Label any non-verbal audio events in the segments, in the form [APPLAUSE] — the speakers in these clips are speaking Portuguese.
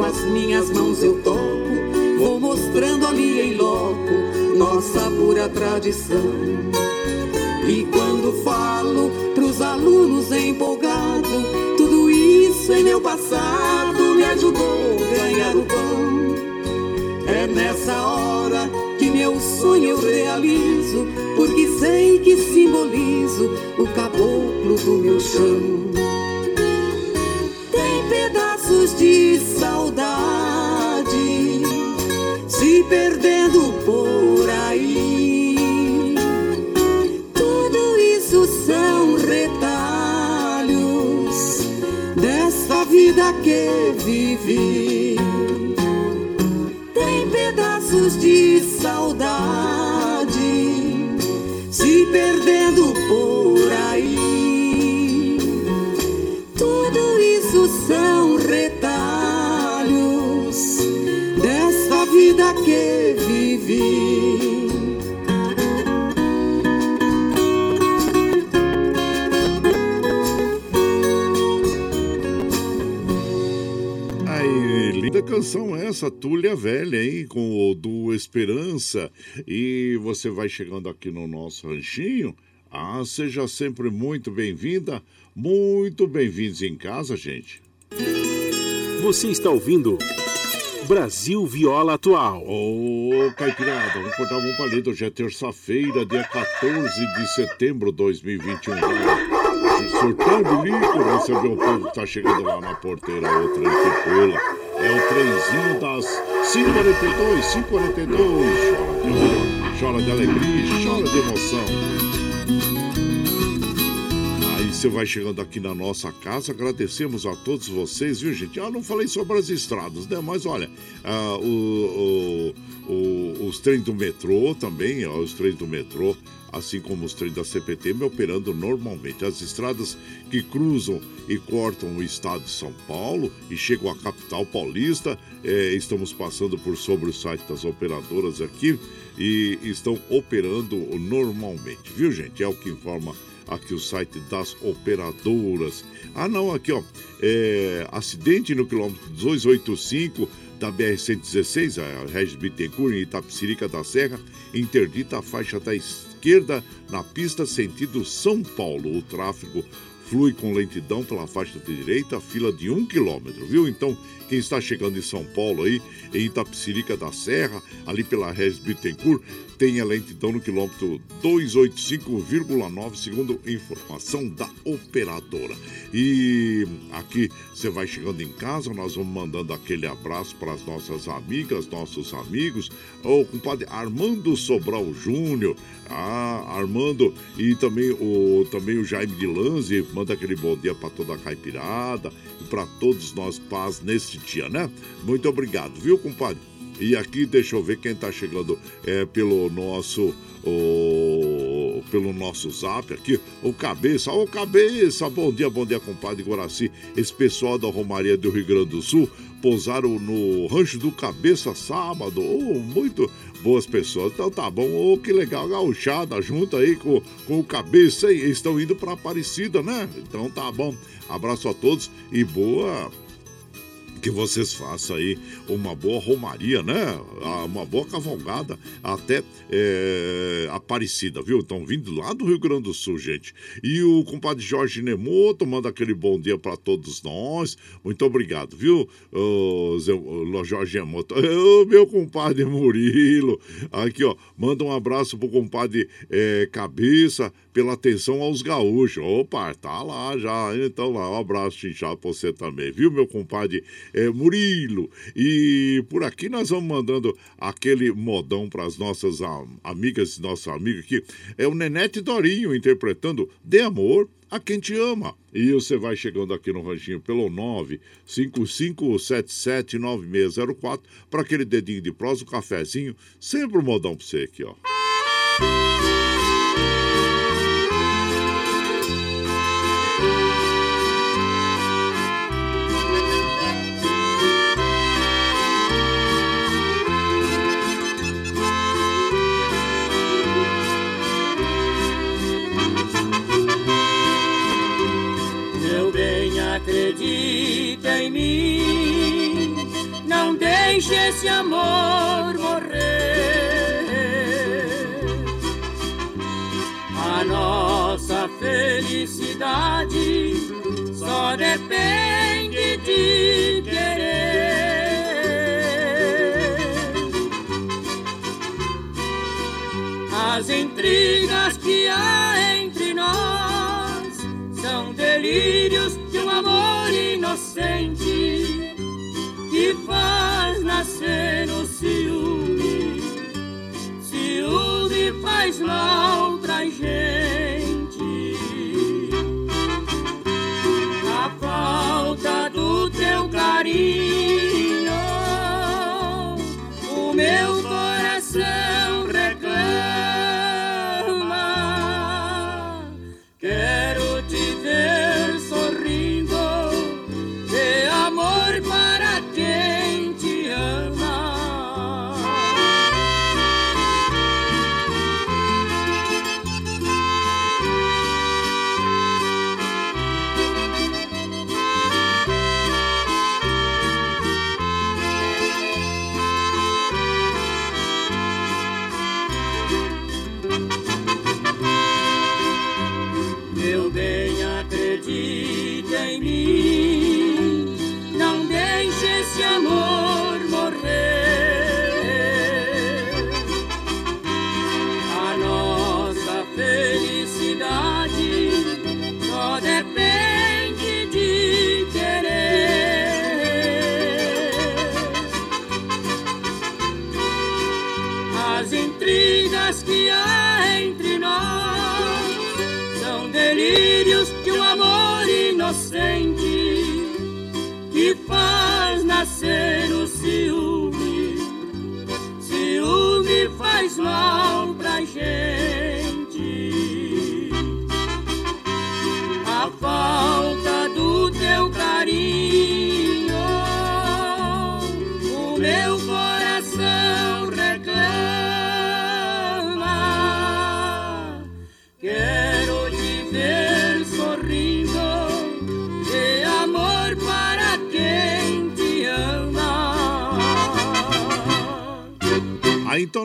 com as minhas mãos eu toco, vou mostrando ali em loco nossa pura tradição. E quando falo pros alunos empolgado, tudo isso em meu passado me ajudou a ganhar o pão. É nessa hora que meu sonho eu realizo, porque sei que simbolizo o caboclo do meu chão. Tem pedaços de perdendo por aí. Tudo isso são retalhos desta vida que vivi. Tem pedaços de saudade se perdendo por aí. Tudo isso são canção essa, Tulha Velha, hein? Com o do Esperança. E você vai chegando aqui no nosso ranchinho. Ah, seja sempre muito bem-vinda, muito bem-vindos em casa, gente. Você está ouvindo Brasil Viola Atual. Ô, Caipirada, vamos cortar um palito. Hoje é terça-feira, dia 14 de setembro de 2021. Sorteio bilico, receber o povo que tá chegando lá na porteira, o trem que pula. É o trenzinho das 542, 542. Chora de, chora de alegria, chora de emoção. Aí você vai chegando aqui na nossa casa, agradecemos a todos vocês, viu, gente? Ah, não falei sobre as estradas, né? Mas olha, ah, o, o- o- os trens do metrô também, ó, os trens do metrô, assim como os trens da CPT, me operando normalmente. As estradas que cruzam e cortam o estado de São Paulo e chegam à capital paulista, eh, estamos passando por sobre o site das operadoras aqui e estão operando normalmente, viu, gente? É o que informa aqui o site das operadoras. Ah, não, aqui ó, é, acidente no quilômetro 285 da BR-116, a Regis Bittencourt, em Itapecirica da Serra, interdita a faixa da esquerda na pista sentido São Paulo. O tráfego flui com lentidão pela faixa de direita, fila de um quilômetro, viu? Então, quem está chegando em São Paulo aí, em Itapecirica da Serra, ali pela Regis Bittencourt, tem a lentidão no quilômetro 285,9, segundo informação da operadora. E aqui você vai chegando em casa, nós vamos mandando aquele abraço para as nossas amigas, nossos amigos, o compadre Armando Sobral Júnior, ah, Armando e também o, também o Jaime de Lanze, manda aquele bom dia para toda a caipirada e para todos nós, paz neste dia, né? Muito obrigado, viu, compadre? E aqui, deixa eu ver quem tá chegando é, pelo nosso. O, pelo nosso zap aqui, o Cabeça, ô Cabeça, bom dia, bom dia, compadre Guaraci. Esse pessoal da Romaria do Rio Grande do Sul pousaram no Rancho do Cabeça sábado, ô, muito boas pessoas. Então tá bom, ô, que legal, gauchada junto aí com, com o Cabeça, e estão indo pra Aparecida, né? Então tá bom, abraço a todos e boa que vocês façam aí uma boa romaria, né? Ah, Uma boa cavalgada até é, Aparecida, viu? Estão vindo lá do Rio Grande do Sul, gente. E o compadre Jorge Nemoto manda aquele bom dia para todos nós. Muito obrigado, viu, ô, Jorge Nemoto? Ô, meu compadre Murilo. Aqui, ó, manda um abraço pro compadre é, Cabeça pela atenção aos gaúchos. Opa, tá lá já. Então lá, um abraço, Chinchá, pra você também, viu, meu compadre é, Murilo? E por aqui nós vamos mandando aquele modão para as nossas amigas e nossos amigos aqui. É o Nenete Dorinho interpretando De Amor a quem te ama. E você vai chegando aqui no ranchinho pelo 955779604 para aquele dedinho de prosa, o cafezinho. Sempre um modão pra você aqui, ó. Deixe esse amor morrer. A nossa felicidade só depende de querer. As intrigas que há entre nós são delírios de um amor inocente Oh.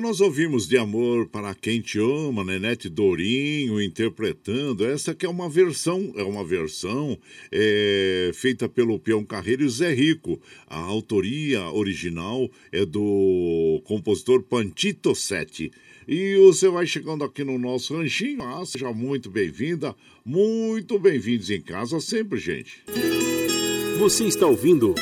Nós ouvimos de amor para quem te ama, Nenete Dourinho interpretando. Essa que é uma versão, é uma versão é, feita pelo Peão Carreiro e Zé Rico. A autoria original é do compositor Pantito Sete. E você vai chegando aqui no nosso ranchinho. Ah, seja muito bem-vinda, muito bem-vindos em casa sempre, gente. Você está ouvindo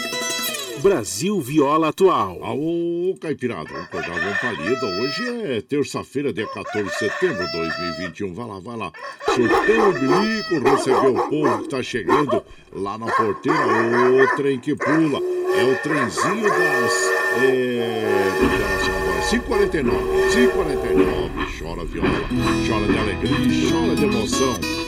Brasil Viola Atual. Alô, Caipirada, vamos acordar uma palida. Hoje é terça-feira, dia 14 de setembro de 2021. Vai lá, vai lá. Surtão o bilico, receber o povo que tá chegando lá na porteira. O trem que pula. É o trenzinho das. É, da Internacional agora. 549, 549. Chora viola, chora de alegria, chora de emoção.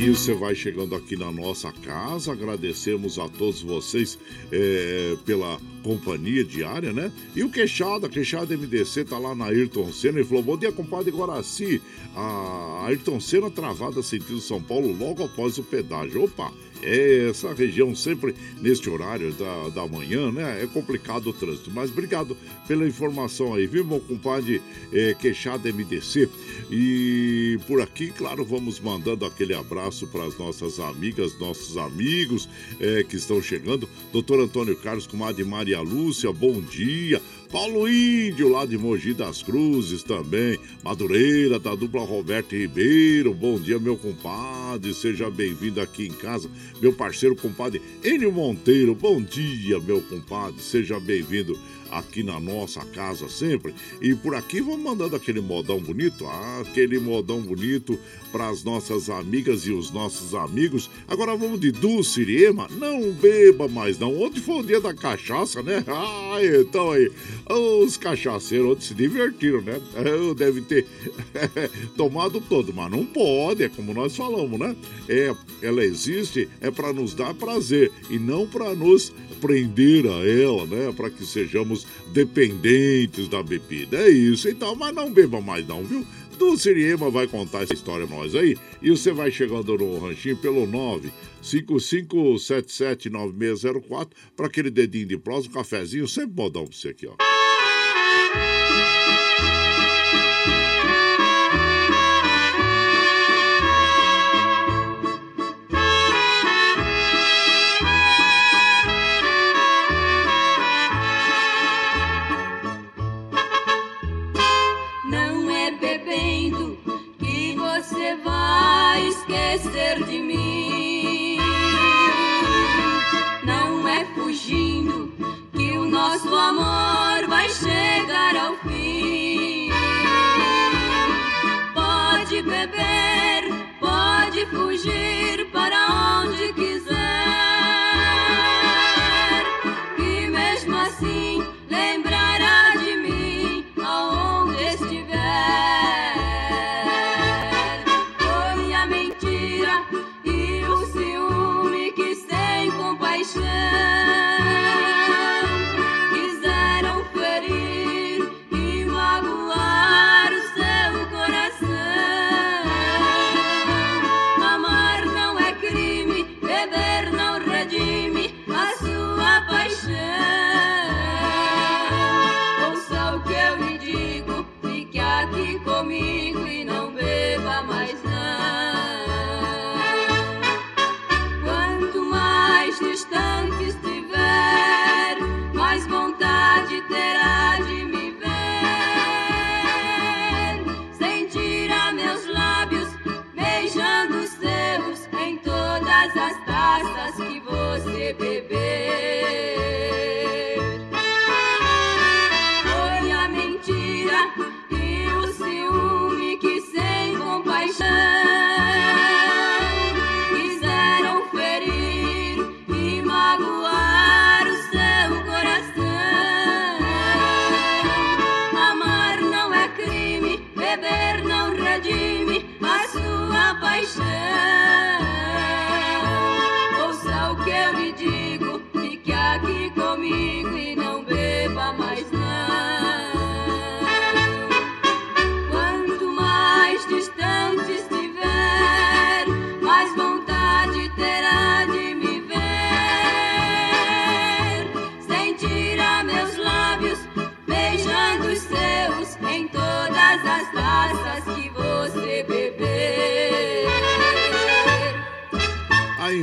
E você vai chegando aqui na nossa casa. Agradecemos a todos vocês é, pela companhia diária, né? E o Queixada, Queixada MDC, tá lá na Ayrton Senna e falou: Bom dia, compadre Guaraci. A Ayrton Senna travada sentido São Paulo logo após o pedágio. Opa! Essa região sempre neste horário da, da manhã, né? É complicado o trânsito. Mas obrigado pela informação aí, viu, meu compadre é, Queixada MDC? E por aqui, claro, vamos mandando aquele abraço para as nossas amigas, nossos amigos é, que estão chegando. Doutor Antônio Carlos, comadre Maria Lúcia, bom dia. Paulo Índio, lá de Mogi das Cruzes também. Madureira, da dupla Roberto Ribeiro. Bom dia, meu compadre. Seja bem-vindo aqui em casa. Meu parceiro, compadre Enio Monteiro. Bom dia, meu compadre. Seja bem-vindo aqui na nossa casa sempre. E por aqui vamos mandando aquele modão bonito, aquele modão bonito para as nossas amigas e os nossos amigos. Agora vamos de Dulce Ema. Não beba mais não. Ontem foi o dia da cachaça, né? [LAUGHS] Ah, então aí, os cachaceiros ontem se divertiram, né? Eu [LAUGHS] deve ter [LAUGHS] tomado todo, mas não pode, é como nós falamos, né? É, ela existe é para nos dar prazer e não para nos prender a ela, né? Para que sejamos dependentes da bebida. É isso, então, mas não beba mais não, viu? Dulce Ema vai contar essa história pra nós aí. E você vai chegando no ranchinho pelo 955779604 para aquele dedinho de prosa, um cafezinho, sempre modão pra você aqui, ó. Beber, pode fugir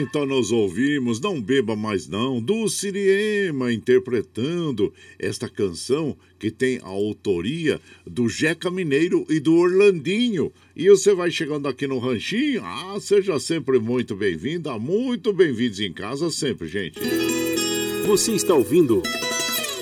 então nós ouvimos Não Beba Mais Não, do Siriema, interpretando esta canção que tem a autoria do Jeca Mineiro e do Orlandinho. E você vai chegando aqui no Ranchinho, ah, seja sempre muito bem-vinda, muito bem-vindos em casa sempre, gente. Você está ouvindo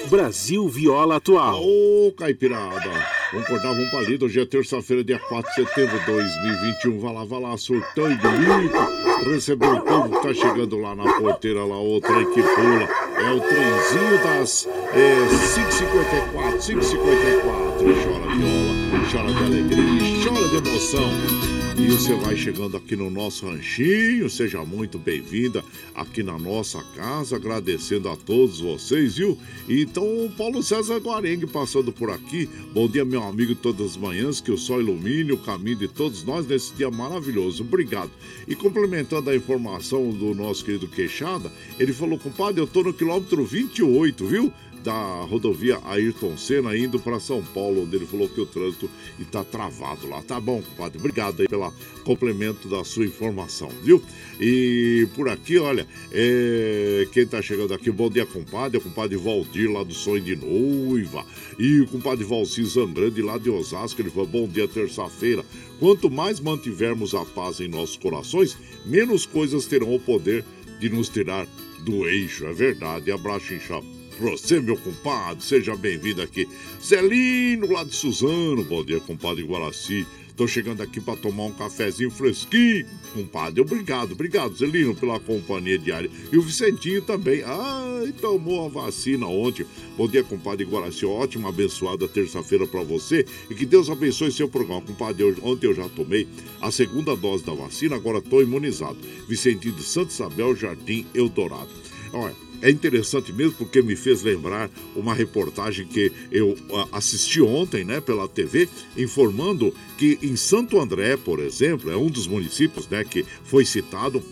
Brasil Viola Atual. Ô, Caipirada! Vamos acordar, vamos pra lida. Hoje é terça-feira, dia 4 de setembro de 2021. Vai lá, vai lá, surtão e bonito. Recebeu o povo que tá chegando lá na porteira, lá, o trem que pula. É o trenzinho das é, 554, 554. Chora viola, chora de alegria, chora de emoção. E você vai chegando aqui no nosso ranchinho, seja muito bem-vinda aqui na nossa casa, agradecendo a todos vocês, viu? Então, Paulo César Guarengue passando por aqui. Bom dia, meu amigo, todas as manhãs, que o sol ilumine o caminho de todos nós nesse dia maravilhoso. Obrigado. E complementando a informação do nosso querido Queixada, ele falou, compadre, eu tô no quilômetro 28, viu? Da rodovia Ayrton Senna indo para São Paulo, onde ele falou que o trânsito está travado lá. Tá bom, compadre. Obrigado aí pelo complemento da sua informação, viu? E por aqui, olha, é... quem está chegando aqui, bom dia, compadre. É o compadre Valdir lá do Sonho de Noiva. E o compadre Valci Zangrande lá de Osasco. Ele falou, bom dia, terça-feira. Quanto mais mantivermos a paz em nossos corações, menos coisas terão o poder de nos tirar do eixo. É verdade. Abraço, inchado pra você, meu compadre. Seja bem-vindo aqui. Zelino, lá de Suzano. Bom dia, compadre Guaraci. Tô chegando aqui para tomar um cafezinho fresquinho, compadre. Obrigado, obrigado, Zelino, pela companhia diária. E o Vicentinho também. Ai, tomou a vacina ontem. Bom dia, compadre Guaraci. Ótima, abençoada terça-feira para você. E que Deus abençoe seu programa. Compadre, ontem eu já tomei a segunda dose da vacina, agora tô imunizado. Vicentinho de Santo Isabel, Jardim Eldorado. Olha, é interessante mesmo porque me fez lembrar uma reportagem que eu ah, assisti ontem, né, pela TV, informando que em Santo André, por exemplo, é um dos municípios, né, que foi citado,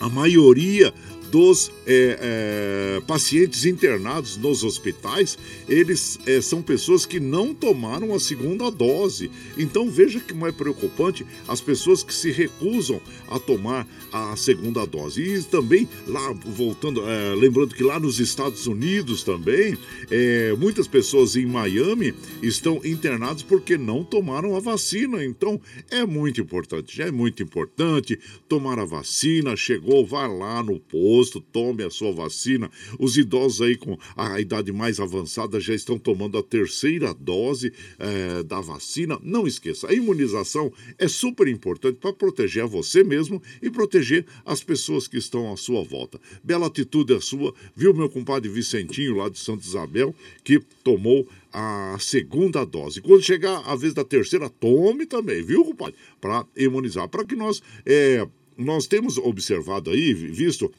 a maioria dos é, é, pacientes internados nos hospitais, eles é, são pessoas que não tomaram a segunda dose. Então veja que mais preocupante as pessoas que se recusam a tomar a segunda dose. E também lá, voltando, é, lembrando que lá nos Estados Unidos também, é, muitas pessoas em Miami estão internadas porque não tomaram a vacina. Então é muito importante, já é muito importante tomar a vacina. Chegou, vá lá no posto posto, tome a sua vacina. Os idosos aí com a idade mais avançada já estão tomando a terceira dose é, da vacina. Não esqueça, a imunização é super importante para proteger a você mesmo e proteger as pessoas que estão à sua volta. Bela atitude a sua, viu meu compadre Vicentinho lá de Santa Isabel, que tomou a segunda dose. Quando chegar a vez da terceira, tome também, viu, compadre? Para imunizar. Para que nós. É, nós temos observado aí, visto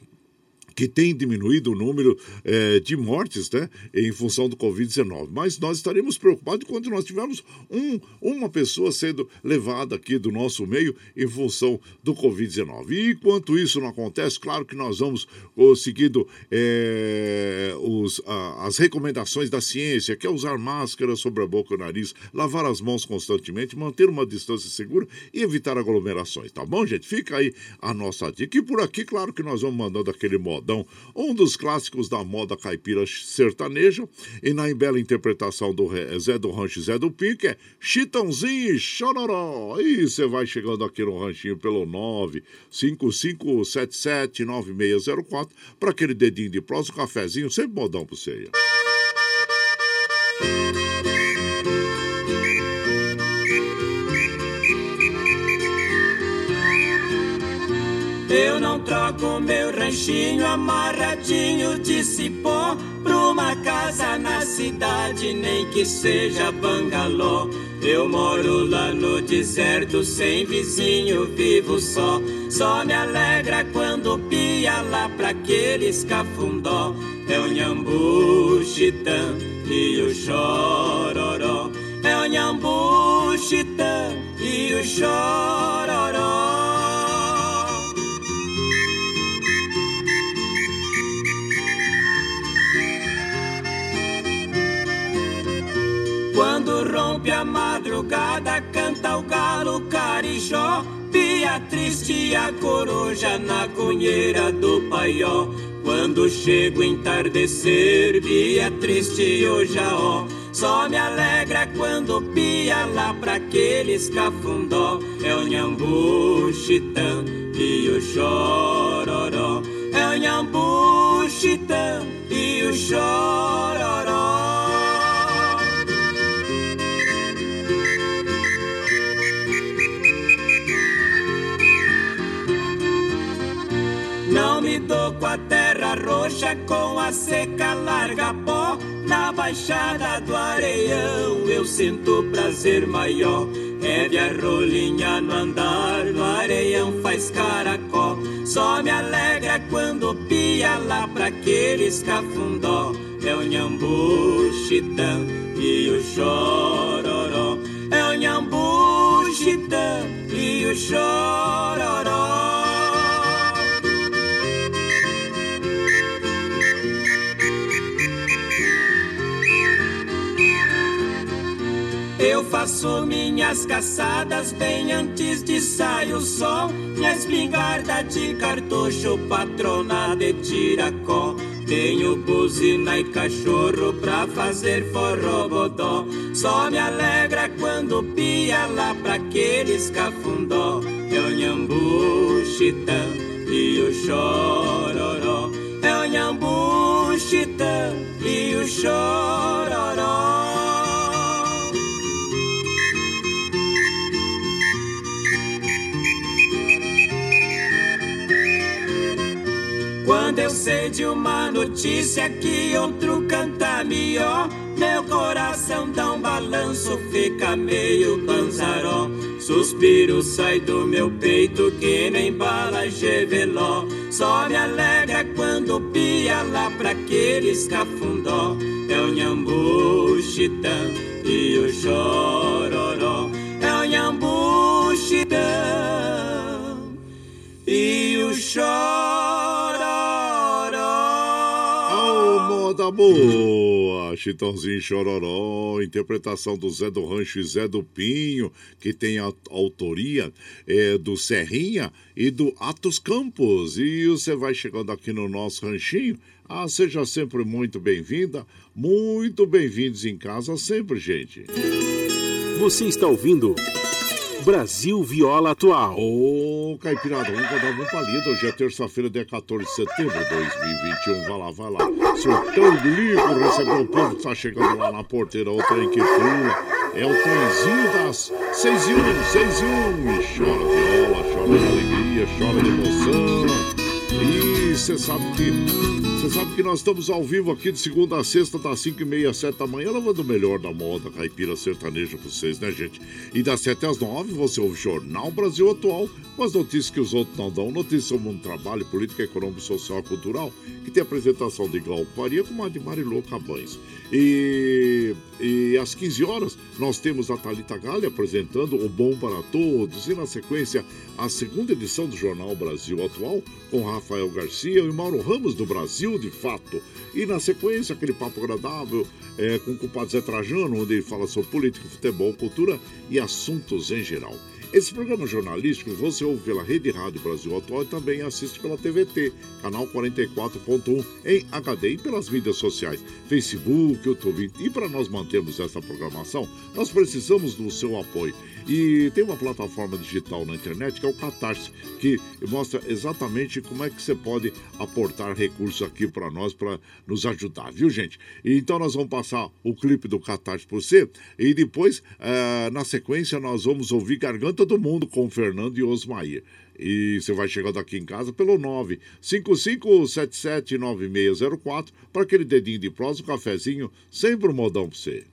que tem diminuído o número é, de mortes né, em função do Covid-19. Mas nós estaremos preocupados quando nós tivermos um, uma pessoa sendo levada aqui do nosso meio em função do Covid-19. E enquanto isso não acontece, claro que nós vamos seguindo é, os, a, as recomendações da ciência, que é usar máscara sobre a boca e o nariz, lavar as mãos constantemente, manter uma distância segura e evitar aglomerações. Tá bom, gente? Fica aí a nossa dica. E por aqui, claro que nós vamos mandando aquele modo modão, um dos clássicos da moda caipira sertaneja, e na bela interpretação do Zé do Rancho Zé do Pique é Chitãozinho e Chororó. E você vai chegando aqui no ranchinho pelo 955779604 para aquele dedinho de um cafezinho, sempre modão para você aí. Eu não troco meu ranchinho amarradinho de cipó Pra uma casa na cidade, nem que seja bangalô. Eu moro lá no deserto, sem vizinho, vivo só. Só me alegra quando pia lá pra aqueles cafundó. É o nhambu, chitã e o chororó. É o nhambu, chitã e o chororó Quando rompe a madrugada, canta o galo carijó. Pia triste a coruja na cunheira do paió. Quando chega o entardecer, Bia triste o jaó. Só me alegra quando pia lá pra aqueles cafundó. É o nhambu, chitã e o chororó. É o nhambu, chitã e o chororó. Seca larga pó. Na baixada do areião eu sinto prazer maior. Hebe a rolinha no andar, no areião faz caracó. Só me alegra quando pia lá pra aqueles cafundó. É o nhambu, chitã e o chororó. É o nhambu, chitã e o chororó. Faço minhas caçadas bem antes de sair o sol. Minha espingarda de cartucho, patrona de tiracó. Tenho buzina e cachorro pra fazer forrobodó. Só me alegra quando pia lá pra aqueles cafundó. É o nhambu, chitã e o chororó. É o nhambu, chitã e o chororó. Sei de uma notícia que outro canta melhor, meu coração dá um balanço, fica meio panzaró. Suspiro sai do meu peito que nem bala geveló. Só me alegra quando pia lá pra aqueles cafundó. É o nhambu chitã e o chororó. É o nhambu chitã e o chororó. Moda boa! Chitãozinho Chororó, interpretação do Zé do Rancho e Zé do Pinho, que tem a autoria é, do Serrinha e do Atos Campos. E você vai chegando aqui no nosso ranchinho. Ah, seja sempre muito bem-vinda, muito bem-vindos em casa sempre, gente. Você está ouvindo Brasil Viola Atual. Ô, Caipirada, vamos dar um palido. Hoje é terça-feira, dia 14 de setembro de 2021. Vai lá, vai lá. Surtão de livro, recebeu o povo que está chegando lá na porteira. O trem que pula. É o trenzinho das 6 e 1, 6 e 1. E chora viola, chora de alegria, chora de emoção. E você sabe que você sabe que nós estamos ao vivo aqui de segunda a sexta, das 5 e meia, 7 da manhã, levando o melhor da moda caipira sertaneja para vocês, né, gente? E das 7 às 9 você ouve Jornal Brasil Atual, com as notícias que os outros não dão, notícias sobre mundo do trabalho, política, econômica, social e cultural, que tem apresentação de Glauco com a de Marilô Cabanes. E, e às 15 horas nós temos a Thalita Galli apresentando o Bom para Todos, e na sequência a segunda edição do Jornal Brasil Atual, com Rafael Garcia e Mauro Ramos do Brasil de Fato. E na sequência, aquele papo agradável é, com o culpado Zé Trajano, onde ele fala sobre política, futebol, cultura e assuntos em geral. Esse programa jornalístico você ouve pela Rede Rádio Brasil Atual e também assiste pela TVT, canal 44.1 em HD e pelas mídias sociais, Facebook, YouTube. E para nós mantermos essa programação, nós precisamos do seu apoio. E tem uma plataforma digital na internet que é o Catarse, que mostra exatamente como é que você pode aportar recursos aqui para nós, para nos ajudar, viu, gente? Então nós vamos passar o clipe do Catarse por você e depois, eh, na sequência, nós vamos ouvir Garganta do Mundo com Fernando e Osmair. E você vai chegando aqui em casa pelo 955779604 para aquele dedinho de prosa, um cafezinho, sempre um modão para você.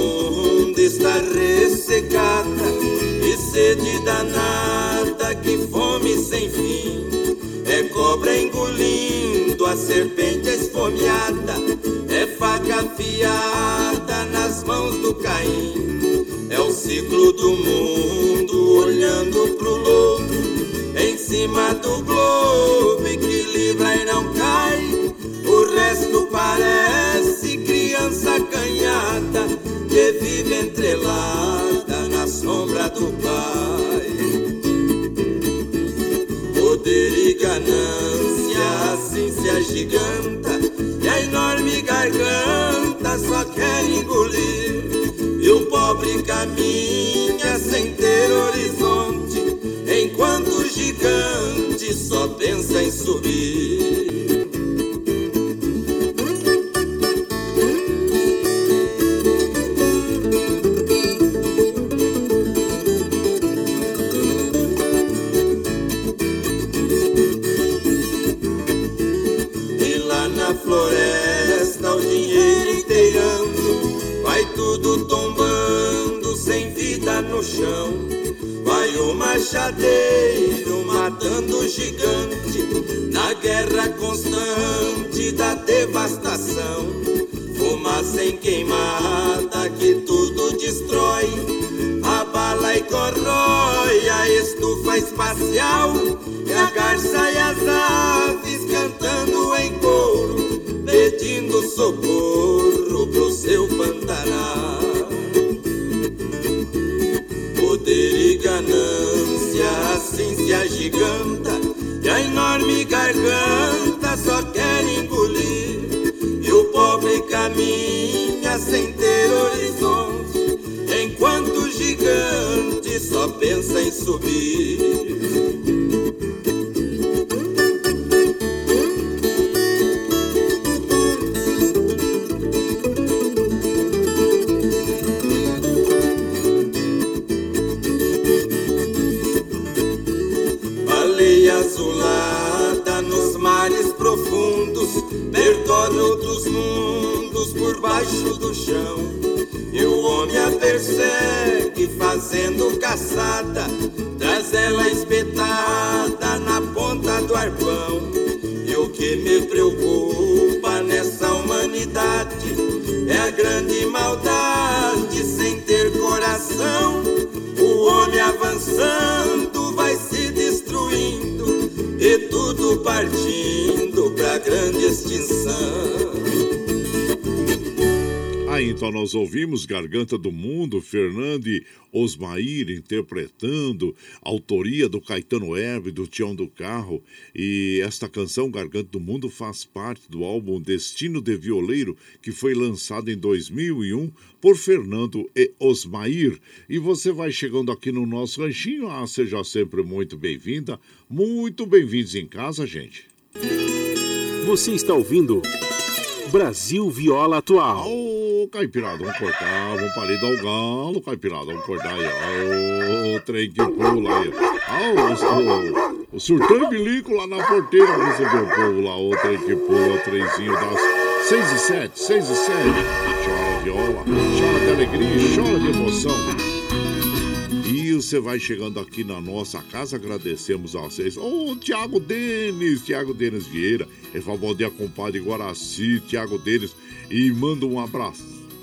está ressecada e sede danada, que fome sem fim. É cobra engolindo a serpente esfomeada, é faca afiada nas mãos do Caim. É o ciclo do mundo olhando pro lobo, em cima do globo maldade sem ter coração. O homem avançando vai se destruindo e tudo partindo pra grande extinção. Então nós ouvimos Garganta do Mundo, Fernando e Osmair interpretando, autoria do Caetano Herbe, do Tião do Carro. E esta canção, Garganta do Mundo, faz parte do álbum Destino de Violeiro, que foi lançado em 2001 por Fernando e Osmair. E você vai chegando aqui no nosso ranchinho. Ah, seja sempre muito bem-vinda, muito bem-vindos em casa, gente. Você está ouvindo Brasil Viola Atual. Caipirada, vamos cortar, vamos parar de dar o galo, Caipirada, vamos cortar aí, ó, o trem que pula aí, ó, o, o, o surtão bilico lá na porteira, recebeu o povo lá, o trem que pula, o trenzinho das 6 e 7, 6 e 7, chora viola, chora de alegria, chora de emoção. Você vai chegando aqui na nossa casa, agradecemos a vocês. Ô, oh, Tiago Denis, Tiago Denis Vieira, ele fala bom dia, compadre Guaraci, Tiago Denis, e manda um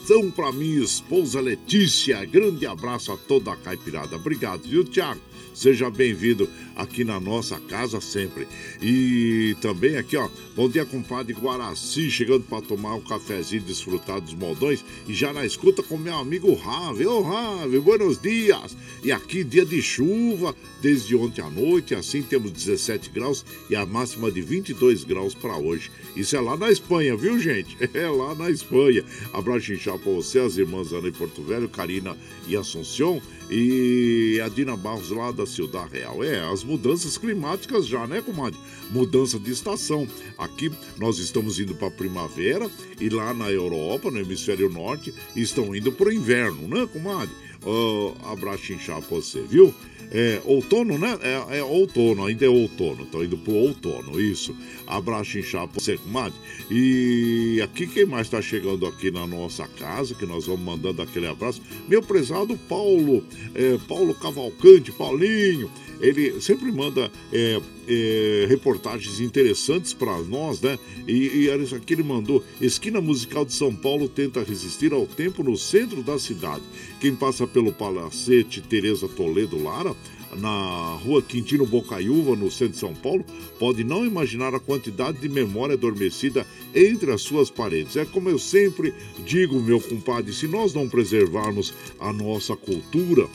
abração pra minha esposa Letícia. Grande abraço a toda a caipirada. Obrigado, viu, Tiago? Seja bem-vindo aqui na nossa casa sempre. E também aqui, ó, bom dia, compadre Guaraci, chegando para tomar um cafezinho, desfrutar dos moldões e já na escuta com meu amigo Rave. Ô, Rave, buenos dias! E aqui, dia de chuva, desde ontem à noite, assim temos 17 graus e a máxima de 22 graus para hoje. Isso é lá na Espanha, viu, gente? [LAUGHS] É lá na Espanha. Abraço inchado para você, as irmãs Ana e Porto Velho, Karina e Assunção e a Dina Barros lá da Ciudad Real. É, as mudanças climáticas já, né, comadre? Mudança de estação. Aqui nós estamos indo para primavera e lá na Europa, no hemisfério norte, estão indo para o inverno, né, comadre? Uh, abraço inchado pra você, viu? É, outono, né? É, é, outono, ainda é outono. Estão indo pro outono, isso. Abraço você, comadre. E aqui quem mais está chegando aqui na nossa casa, que nós vamos mandando aquele abraço. Meu prezado Paulo, é, Paulo Cavalcante, Paulinho ele sempre manda é, é, reportagens interessantes para nós, né? E, e aqui ele mandou: Esquina Musical de São Paulo tenta resistir ao tempo no centro da cidade. Quem passa pelo Palacete Tereza Toledo Lara na rua Quintino Bocaiúva, no centro de São Paulo, pode não imaginar a quantidade de memória adormecida entre as suas paredes. É como eu sempre digo, meu compadre, se nós não preservarmos a nossa cultura,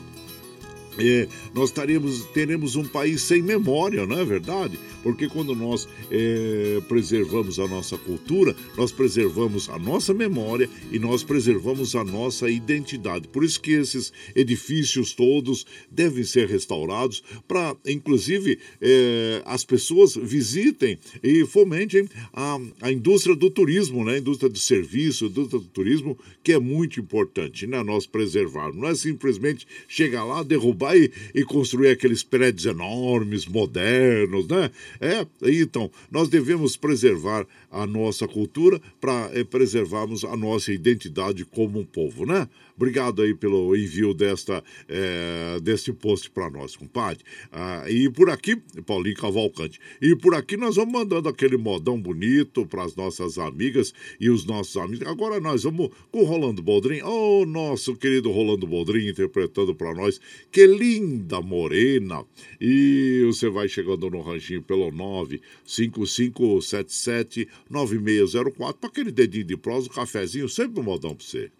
nós taremos, teremos um país sem memória, não é verdade? Porque quando nós é, preservamos a nossa cultura, nós preservamos a nossa memória e nós preservamos a nossa identidade. Por isso que esses edifícios todos devem ser restaurados para, inclusive, é, as pessoas visitem e fomentem a, a indústria do turismo, né? a indústria do serviço, a indústria do turismo, que é muito importante, né? Nós preservarmos. Não é simplesmente chegar lá, derrubar e, construir aqueles prédios enormes, modernos, né? É, então, nós devemos preservar a nossa cultura para é, preservarmos a nossa identidade como um povo, né? Obrigado aí pelo envio desta, é, deste post para nós, compadre. Ah, e por aqui, Paulinho Cavalcante. E por aqui nós vamos mandando aquele modão bonito para as nossas amigas e os nossos amigos. Agora nós vamos com o Rolando Boldrin. Oh, nosso querido Rolando Boldrin interpretando para nós. Que linda morena. E você vai chegando no ranchinho pelo 95577 9604 para aquele dedinho de prosa, um cafezinho, sempre um modão para você.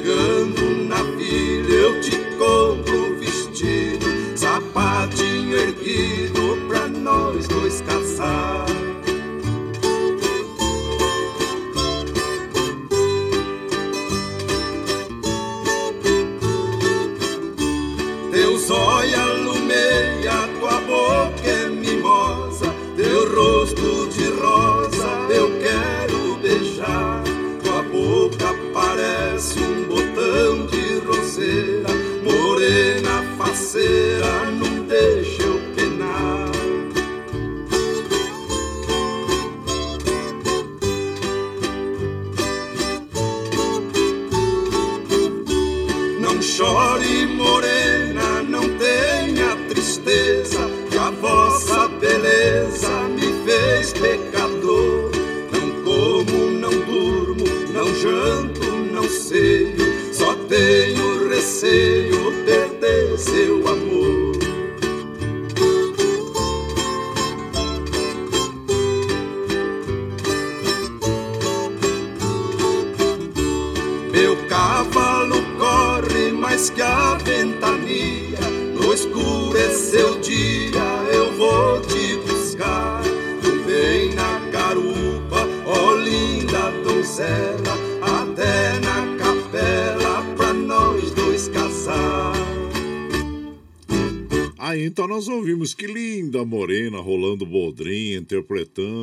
Chegando Boldrin interpretando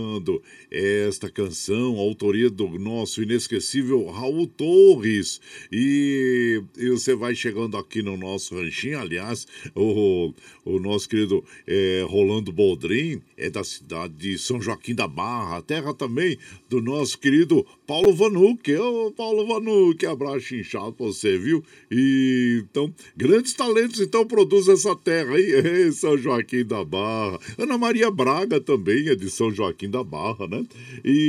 canção, autoria do nosso inesquecível Raul Torres. E, e você vai chegando aqui no nosso ranchinho, aliás, o, o nosso querido eh, Rolando Boldrin é da cidade de São Joaquim da Barra, terra também do nosso querido Paulo Vanucci. Ô, Paulo Vanucci, abraço inchado pra você, viu? E então, grandes talentos então produz essa terra aí, [LAUGHS] São Joaquim da Barra. Ana Maria Braga também é de São Joaquim da Barra, né? E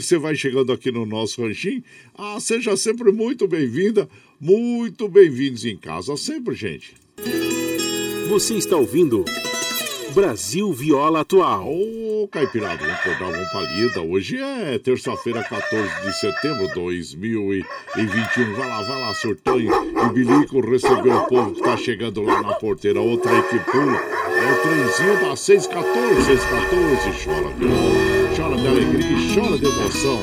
você vai chegando aqui no nosso ranchinho. Ah, seja sempre muito bem-vinda, muito bem-vindos em casa sempre, gente. Você está ouvindo Brasil Viola Atual. Ô, Caipirada, vamos acordar, vamos pra lida. Hoje é terça-feira, 14 de setembro de 2021. Vai lá, vai lá, surtão e bilico receber o povo que tá chegando lá na porteira. Outra que pula. É o trenzinho da 614, 614. Chora amor, chora de alegria, e chora de emoção.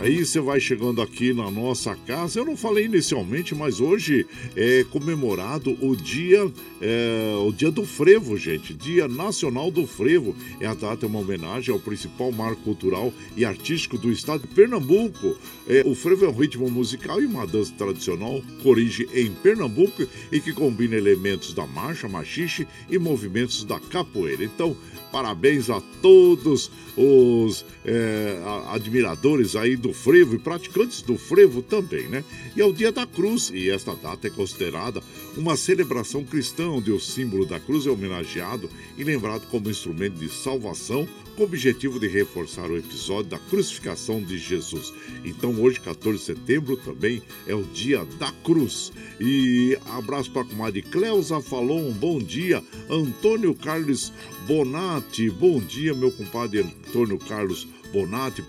Aí você vai chegando aqui na nossa casa. Eu não falei inicialmente, mas hoje é comemorado o dia, é, o dia do frevo, gente. Dia Nacional do Frevo. É a data, é uma homenagem ao principal marco cultural e artístico do estado de Pernambuco. É, o frevo é um ritmo musical e uma dança tradicional com origem em Pernambuco e que combina elementos da marcha, machixe e movimentos da capoeira. Então, parabéns a todos os é, admiradores aí do frevo e praticantes do frevo também, né? E é o Dia da Cruz, e esta data é considerada uma celebração cristã onde o símbolo da cruz é homenageado e lembrado como instrumento de salvação com o objetivo de reforçar o episódio da crucificação de Jesus. Então, hoje, 14 de setembro, também é o dia da cruz. E abraço para a comadre Cleusa falou um bom dia. Antônio Carlos Bonatti, bom dia, meu compadre Antônio Carlos Bonatti,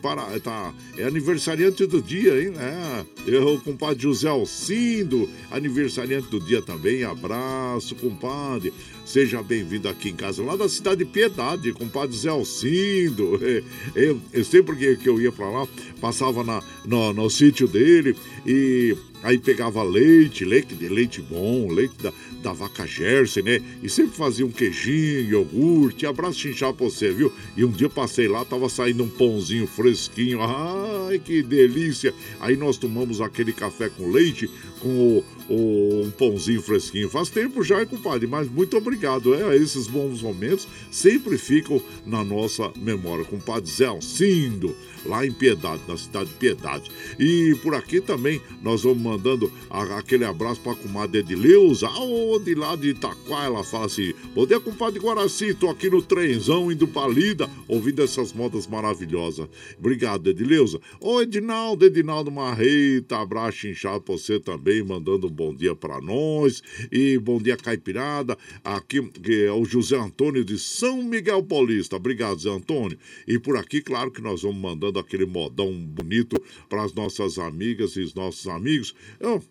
para, tá, é aniversariante do dia, hein? É, eu, compadre José Alcindo, aniversariante do dia também. Abraço, compadre. Seja bem-vindo aqui em casa, lá da cidade de Piedade, compadre Zé Alcindo. [LAUGHS] Eu, eu sempre que, que eu ia para lá, passava na, no, no sítio dele e aí pegava leite, leite leite bom, leite da, da vaca Jersey, né? E sempre fazia um queijinho, iogurte. Abraço chinchar pra você, viu? E um dia passei lá, tava saindo um pãozinho fresquinho. Ai, que delícia! Aí nós tomamos aquele café com leite o, um pãozinho fresquinho. Faz tempo já, compadre, mas muito obrigado. É, esses bons momentos sempre ficam na nossa memória. Compadre Zé Alcindo lá em Piedade, na cidade de Piedade. E por aqui também nós vamos mandando a, aquele abraço para a comadre Edileuza, aonde lá de Itaquá, ela fala assim: Bom dia, compadre Guaraci, tô aqui no trenzão indo pra Lida, ouvindo essas modas maravilhosas. Obrigado, Edileuza. Ô, Edinaldo, Edinaldo Marreita, abraço inchado pra você também, mandando um bom dia para nós. E bom dia, Caipirada. Aqui é o José Antônio de São Miguel Paulista. Obrigado, Zé Antônio. E por aqui, claro que nós vamos mandando aquele modão bonito para as nossas amigas e os nossos amigos. Eu,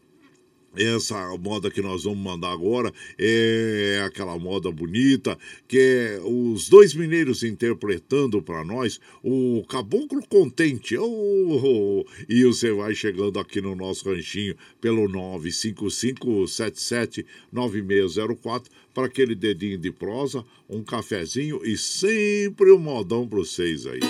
essa moda que nós vamos mandar agora é aquela moda bonita, que é os dois mineiros interpretando para nós o Caboclo Contente. Oh, e você vai chegando aqui no nosso ranchinho pelo 955779604 para aquele dedinho de prosa, um cafezinho e sempre um modão para vocês aí.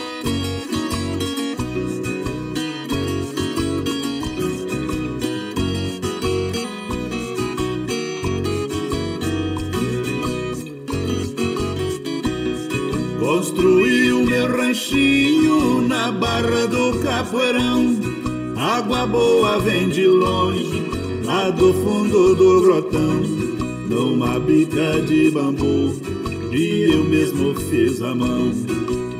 Construí o meu ranchinho na barra do Capoeirão. Água boa vem de longe, lá do fundo do grotão. Numa bica de bambu, e eu mesmo fiz a mão.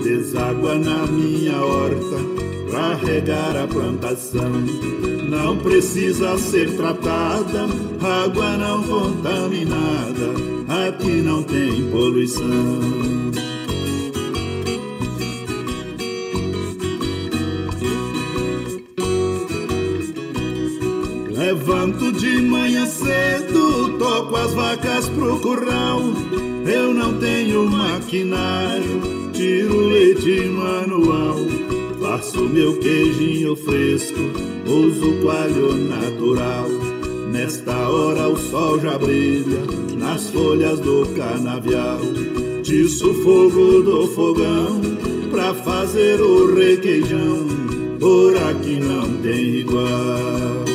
Deságua na minha horta, pra regar a plantação. Não precisa ser tratada, água não contaminada, aqui não tem poluição. Levanto de manhã cedo, toco as vacas pro curral. Eu não tenho maquinário, tiro leite manual. Faço meu queijinho fresco, uso coalho natural. Nesta hora o sol já brilha nas folhas do canavial. Tiço fogo do fogão pra fazer o requeijão. Por aqui não tem igual.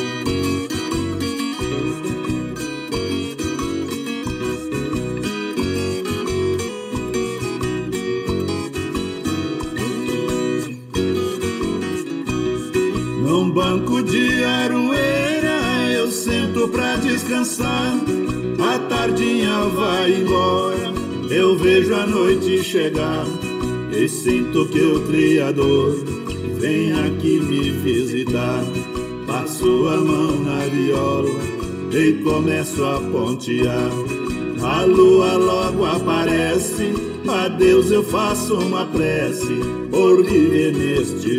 Sento pra descansar. A tardinha vai embora, eu vejo a noite chegar. E sinto que o Criador vem aqui me visitar. Passo a mão na viola e começo a pontear. A lua logo aparece, a Deus eu faço uma prece por viver neste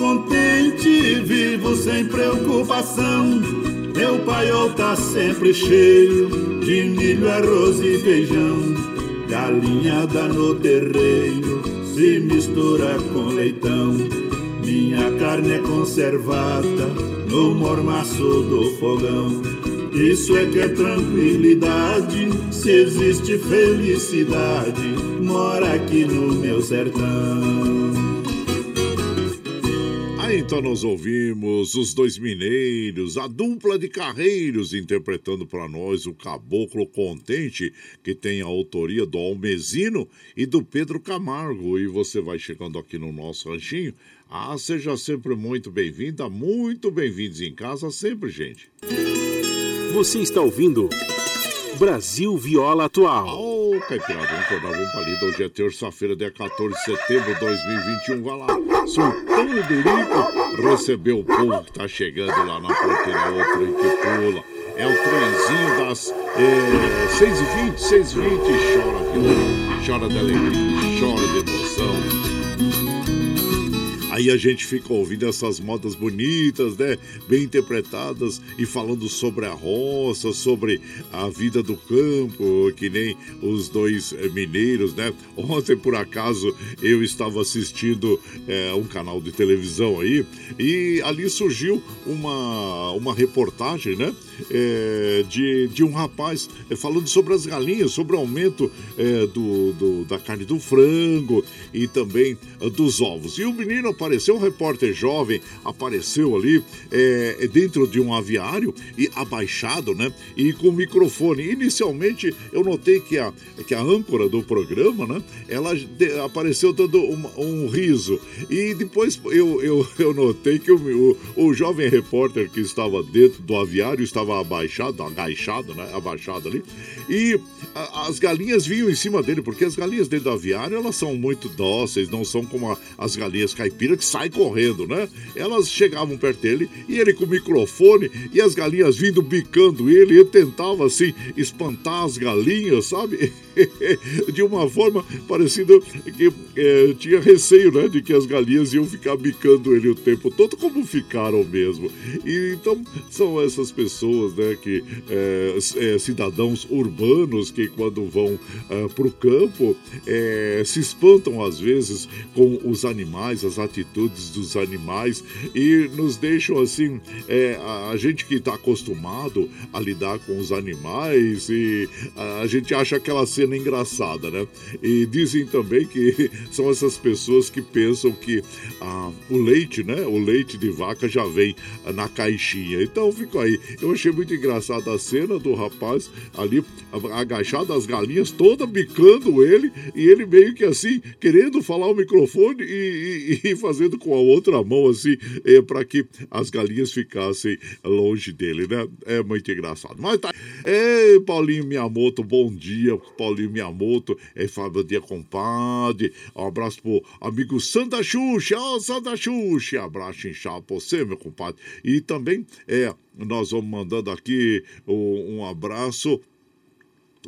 contente, vivo sem preocupação. Meu paiol tá sempre cheio de milho, arroz e feijão. Galinhada no terreiro se mistura com leitão. Minha carne é conservada no mormaço do fogão. Isso é que é tranquilidade, se existe felicidade, mora aqui no meu sertão. Então nós ouvimos os dois mineiros, a dupla de carreiros, interpretando para nós o Caboclo Contente, que tem a autoria do Almezino e do Pedro Camargo. E você vai chegando aqui no nosso ranchinho. Ah, seja sempre muito bem-vinda, muito bem-vindos em casa, sempre, gente. Você está ouvindo. Brasil Viola Atual. Ô, Caipirada, vamos acordar, vamos palida. Hoje é terça-feira, dia 14 de setembro de 2021. Vai lá, Sultão Iberico recebeu o povo que tá chegando lá na porteira, o trem que pula. É o trenzinho das é, 6h20, 6h20. Chora, viu? Chora de alegria, chora de emoção. Aí a gente fica ouvindo essas modas bonitas, né? Bem interpretadas e falando sobre a roça, sobre a vida do campo, que nem os dois eh, mineiros, né? Ontem, por acaso, eu estava assistindo é, um canal de televisão aí e ali surgiu uma, uma reportagem, né? É, de, de um rapaz é, falando sobre as galinhas, sobre o aumento do, do, da carne do frango e também dos ovos. E o menino apareceu, um repórter jovem apareceu ali é, dentro de um aviário e abaixado, né? E com microfone. Inicialmente eu notei que a, que a âncora do programa, né? Ela de, apareceu dando um, um, riso. E depois eu, eu, [LAUGHS] eu notei que o, o, o jovem repórter que estava dentro do aviário estava abaixado, agachado, né? Abaixado ali. E a, as galinhas vinham em cima dele, porque as galinhas dentro do aviário elas são muito dóceis, não são como a, as galinhas que saem correndo, né? Elas chegavam perto dele e ele com o microfone e as galinhas vindo bicando ele, ele tentava assim espantar as galinhas, sabe? [LAUGHS] de uma forma parecida que é, tinha receio, né, de que as galinhas iam ficar bicando ele o tempo todo, como ficaram mesmo. E então são essas pessoas, né, que é, é, cidadãos urbanos que quando vão é, para o campo é, se espantam às vezes com os animais, as atitudes dos animais e nos deixam assim é, a gente que está acostumado a lidar com os animais e a gente acha aquela cena engraçada, né? E dizem também que [LAUGHS] são essas pessoas que pensam que ah, o leite, né? O leite de vaca já vem na caixinha. Então fica aí. Eu achei muito engraçada a cena do rapaz ali agachado, as galinhas toda bicando ele e ele meio que assim querendo falar o microfone e, e, e fazendo com a outra mão assim é, para que as galinhas ficassem longe dele, né? É muito engraçado. Mas tá. Ei, Paulinho Miyamoto, bom dia, Paulinho Miyamoto. É Fábio Dia Compadre. Um abraço pro amigo Santa Xuxa. Ó, oh, Santa Xuxa. Abraço inchado pra você, meu compadre. E também, é, nós vamos mandando aqui um, um abraço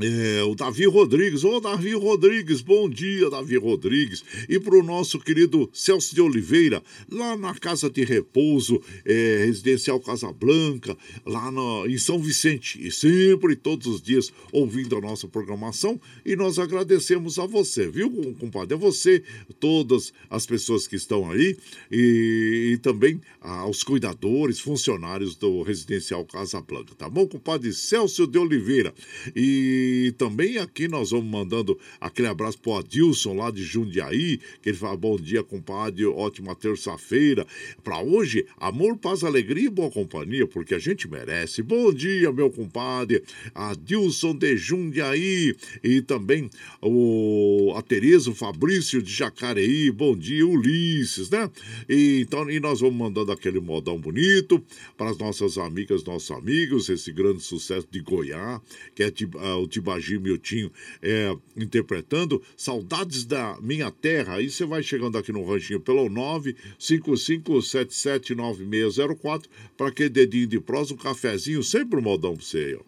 é, o Davi Rodrigues, ô Davi Rodrigues, bom dia, Davi Rodrigues. E para o nosso querido Celso de Oliveira, lá na Casa de Repouso, é, Residencial Casablanca, lá no, em São Vicente. E sempre, todos os dias, ouvindo a nossa programação. E nós agradecemos a você, viu, compadre? A você, todas as pessoas que estão aí, e, e também aos cuidadores, funcionários do Residencial Casablanca, tá bom, compadre Celso de Oliveira? E e também aqui nós vamos mandando aquele abraço pro Adilson lá de Jundiaí, que ele fala bom dia, compadre, ótima terça-feira. Para hoje, amor, paz, alegria e boa companhia, porque a gente merece. Bom dia, meu compadre, Adilson de Jundiaí e também o a Tereza, o Fabrício de Jacareí, bom dia, Ulisses, né? E, então, e nós vamos mandando aquele modão bonito para as nossas amigas, nossos amigos, esse grande sucesso de Goiás, que é tipo, uh, Tibagi Miltinho é, interpretando Saudades da Minha Terra. Aí você vai chegando aqui no ranchinho pelo 955779604 para aquele dedinho de prosa, um cafezinho, sempre um modão para você aí, ó.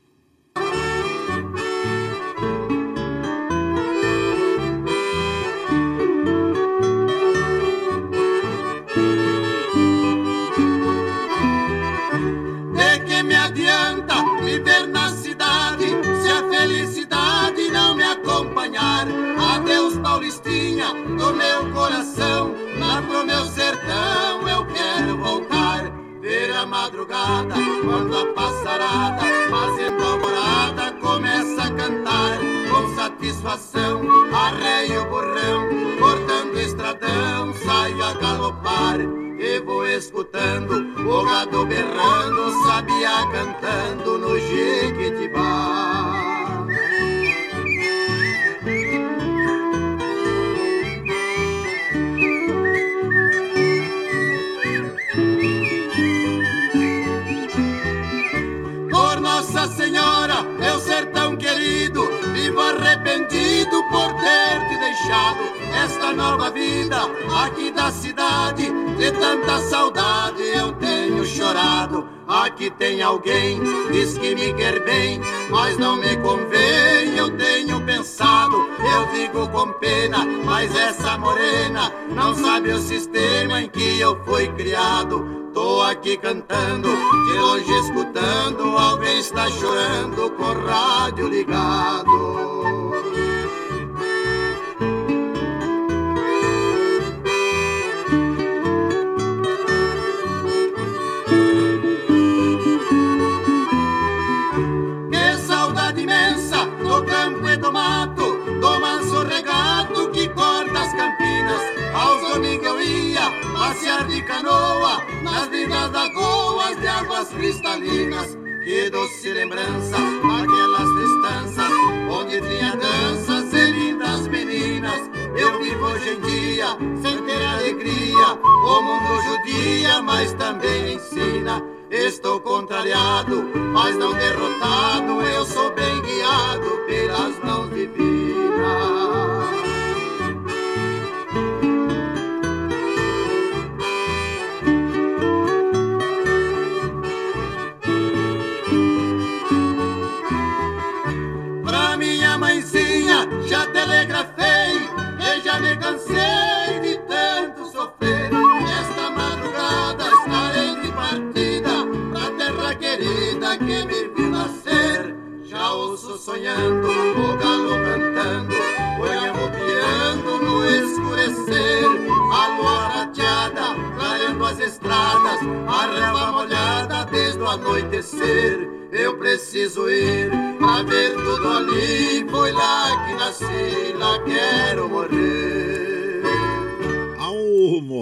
Madrugada, quando a passarada, fazendo alvorada, começa a cantar com satisfação. Arreio o burrão, cortando estradão, saio a galopar. e vou escutando o gado berrando, sabia cantando no Jequitibá. Arrependido por ter te deixado esta nova vida aqui da cidade. De tanta saudade eu tenho chorado. Aqui tem alguém, diz que me quer bem, mas não me convém. Eu tenho pensado, eu digo com pena, mas essa morena não sabe o sistema em que eu fui criado. Tô aqui cantando, de longe escutando, alguém está chorando com o rádio ligado. Passear de canoa nas lindas lagoas de águas cristalinas. Que doce lembrança, aquelas distâncias onde tinha danças e lindas meninas. Eu vivo hoje em dia sem ter alegria. O mundo judia, mas também ensina. Estou contrariado, mas não derrotado. Eu sou bem guiado pelas mãos telegrafei e já me cansei de tanto sofrer. Esta madrugada estarei de partida pra terra querida que me viu nascer. Já ouço sonhando, o galo cantando, o piando no escurecer. A lua rateada, clareando as estradas, a relva molhada desde o anoitecer. Eu preciso ir pra ver tudo ali. Foi lá que nasci, lá quero morrer.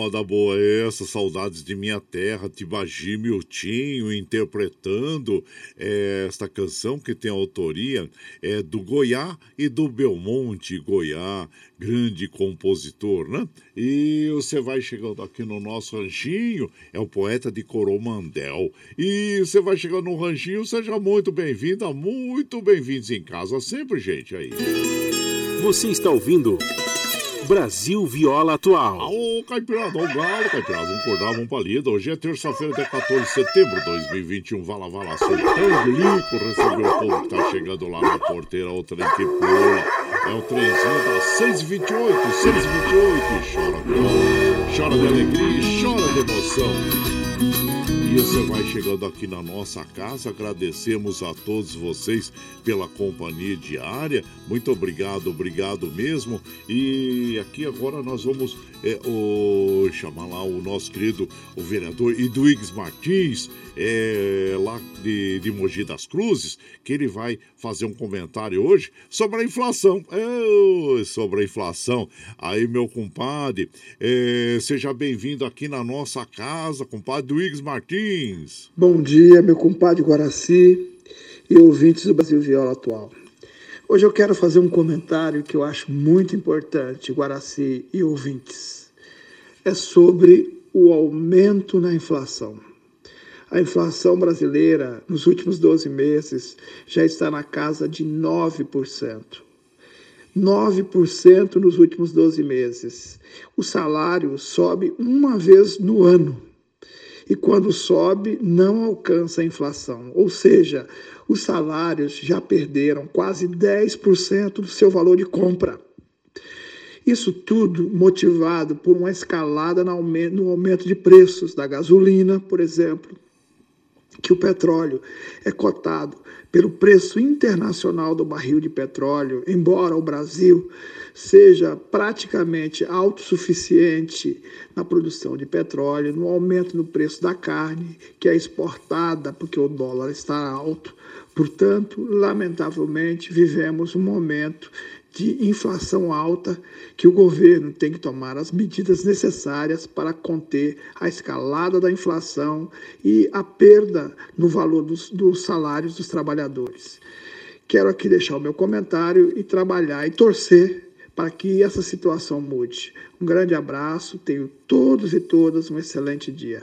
Moda boa é essa, saudades de minha terra, Tibagi Miltinho interpretando é, esta canção que tem autoria é, do Goiá e do Belmonte Goiá, grande compositor, né? E você vai chegando aqui no nosso ranchinho, é o poeta de Coromandel. E você vai chegando no ranchinho, seja muito bem-vinda, muito bem-vindos em casa sempre, gente, aí. Você está ouvindo Brasil Viola Atual. Ô, Caipirada, o galo, Caipirada, vamos acordar, vamos palida. Hoje é terça-feira, dia 14 de setembro de 2021. Vala, vala, soltando lico, recebeu o povo que tá chegando lá na porteira, o trem que pula. É o trenzinho das 6h28, 6h28. Chora chora de alegria, chora de emoção. Você vai chegando aqui na nossa casa. Agradecemos a todos vocês pela companhia diária. Muito obrigado, obrigado mesmo. E aqui agora nós vamos é, o, chamar lá o nosso querido o vereador Iduígues Martins, é, lá de, de Mogi das Cruzes, que ele vai fazer um comentário hoje sobre a inflação. É, sobre a inflação. Aí, meu compadre, é, seja bem-vindo aqui na nossa casa, compadre Martins. Martins. Bom dia, meu compadre Guaraci e ouvintes do Brasil Viola Atual. Hoje eu quero fazer um comentário que eu acho muito importante, Guaraci e ouvintes. É sobre o aumento na inflação. A inflação brasileira, nos últimos 12 meses, já está na casa de 9%. 9% nos últimos 12 meses. O salário sobe uma vez no ano e quando sobe, não alcança a inflação. Ou seja, os salários já perderam quase 10% do seu valor de compra. Isso tudo motivado por uma escalada no aumento de preços da gasolina, por exemplo, que o petróleo é cotado pelo preço internacional do barril de petróleo, embora o Brasil seja praticamente autossuficiente na produção de petróleo, no aumento no preço da carne, que é exportada porque o dólar está alto. Portanto, lamentavelmente, vivemos um momento de inflação alta que o governo tem que tomar as medidas necessárias para conter a escalada da inflação e a perda no valor dos, dos salários dos trabalhadores. Quero aqui deixar o meu comentário e trabalhar e torcer para que essa situação mude. Um grande abraço, tenho todos e todas um excelente dia.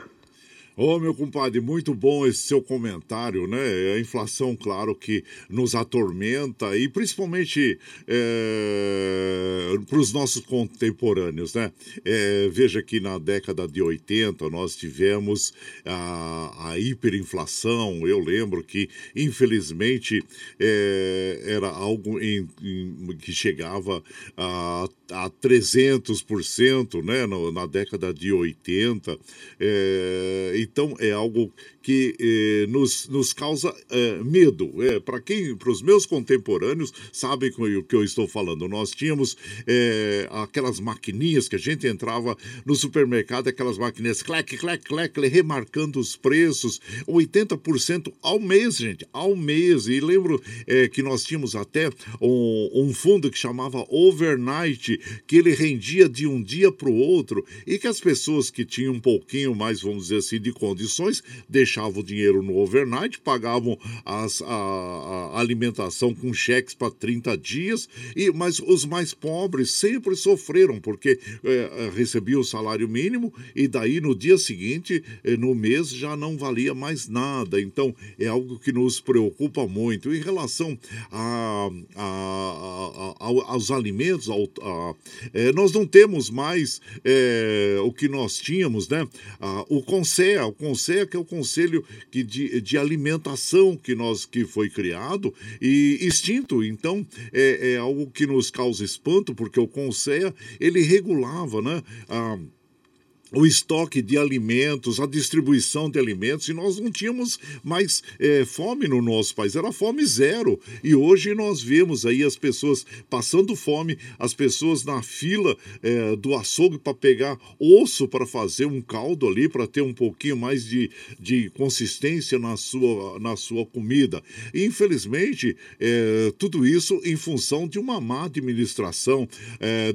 Ô, oh, meu compadre, muito bom esse seu comentário, né? A inflação, claro, que nos atormenta e principalmente é, para os nossos contemporâneos, né? É, veja que na década de 80 nós tivemos a, a hiperinflação. Eu lembro que, infelizmente, é, era algo em, em, que chegava a, a 300%, né? Na, na década de 80. É, e então é algo que eh, nos, nos causa eh, medo. É, para quem, para os meus contemporâneos, sabem o que eu estou falando. Nós tínhamos eh, aquelas maquininhas que a gente entrava no supermercado, aquelas maquininhas clec, clec, clec, remarcando os preços, 80% ao mês, gente, ao mês. E lembro que nós tínhamos até um, um fundo que chamava Overnight, que ele rendia de um dia para o outro e que as pessoas que tinham um pouquinho mais, vamos dizer assim, de condições, deixavam deixavam o dinheiro no overnight, pagavam as, a, a alimentação com cheques para 30 dias, e mas os mais pobres sempre sofreram, porque é, é, recebiam o salário mínimo e daí no dia seguinte, é, no mês, já não valia mais nada. Então é algo que nos preocupa muito. Em relação a, a, a, aos alimentos, ao, é, nós não temos mais é, o que nós tínhamos, né? o CONSEA, o CONSEA que é o Conselho Conselho que de, de Alimentação que nós que foi criado e extinto. Então é, é algo que nos causa espanto, porque o Conselho ele regulava, né? A, o estoque de alimentos, a distribuição de alimentos, e nós não tínhamos mais é, fome no nosso país, era fome zero. E hoje nós vemos aí as pessoas passando fome, as pessoas na fila é, do açougue para pegar osso para fazer um caldo ali, para ter um pouquinho mais de, de consistência na sua, na sua comida. E, infelizmente, é, tudo isso em função de uma má administração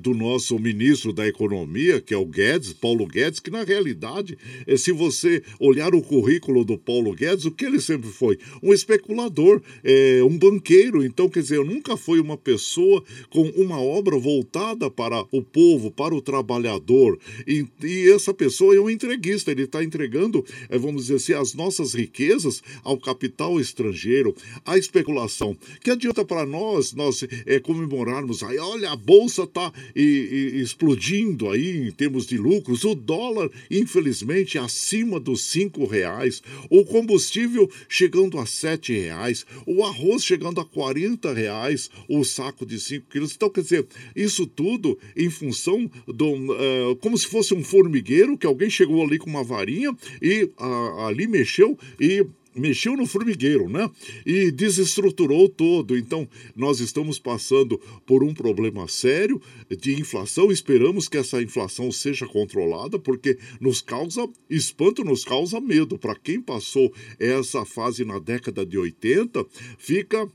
do nosso ministro da Economia, que é o Guedes, Paulo Guedes Guedes, que na realidade, eh, se você olhar o currículo do Paulo Guedes, o que ele sempre foi? Um especulador, é, um banqueiro. Então, quer dizer, nunca foi uma pessoa com uma obra voltada para o povo, para o trabalhador. E, e essa pessoa é um entreguista, ele está entregando, é, vamos dizer assim, as nossas riquezas ao capital estrangeiro, à especulação. Que adianta para nós, nós é, comemorarmos aí, olha, a bolsa está explodindo aí em termos de lucros, o dólar dólar, infelizmente, acima dos cinco reais, o combustível chegando a sete reais, o arroz chegando a 40 reais, o saco de 5 quilos. Então, quer dizer, isso tudo em função do. Uh, como se fosse um formigueiro, que alguém chegou ali com uma varinha e uh, ali mexeu e mexeu no formigueiro, né? E desestruturou todo. Então, nós estamos passando por um problema sério de inflação. Esperamos que essa inflação seja controlada, porque nos causa espanto, nos causa medo. Para quem passou essa fase na década de 80, fica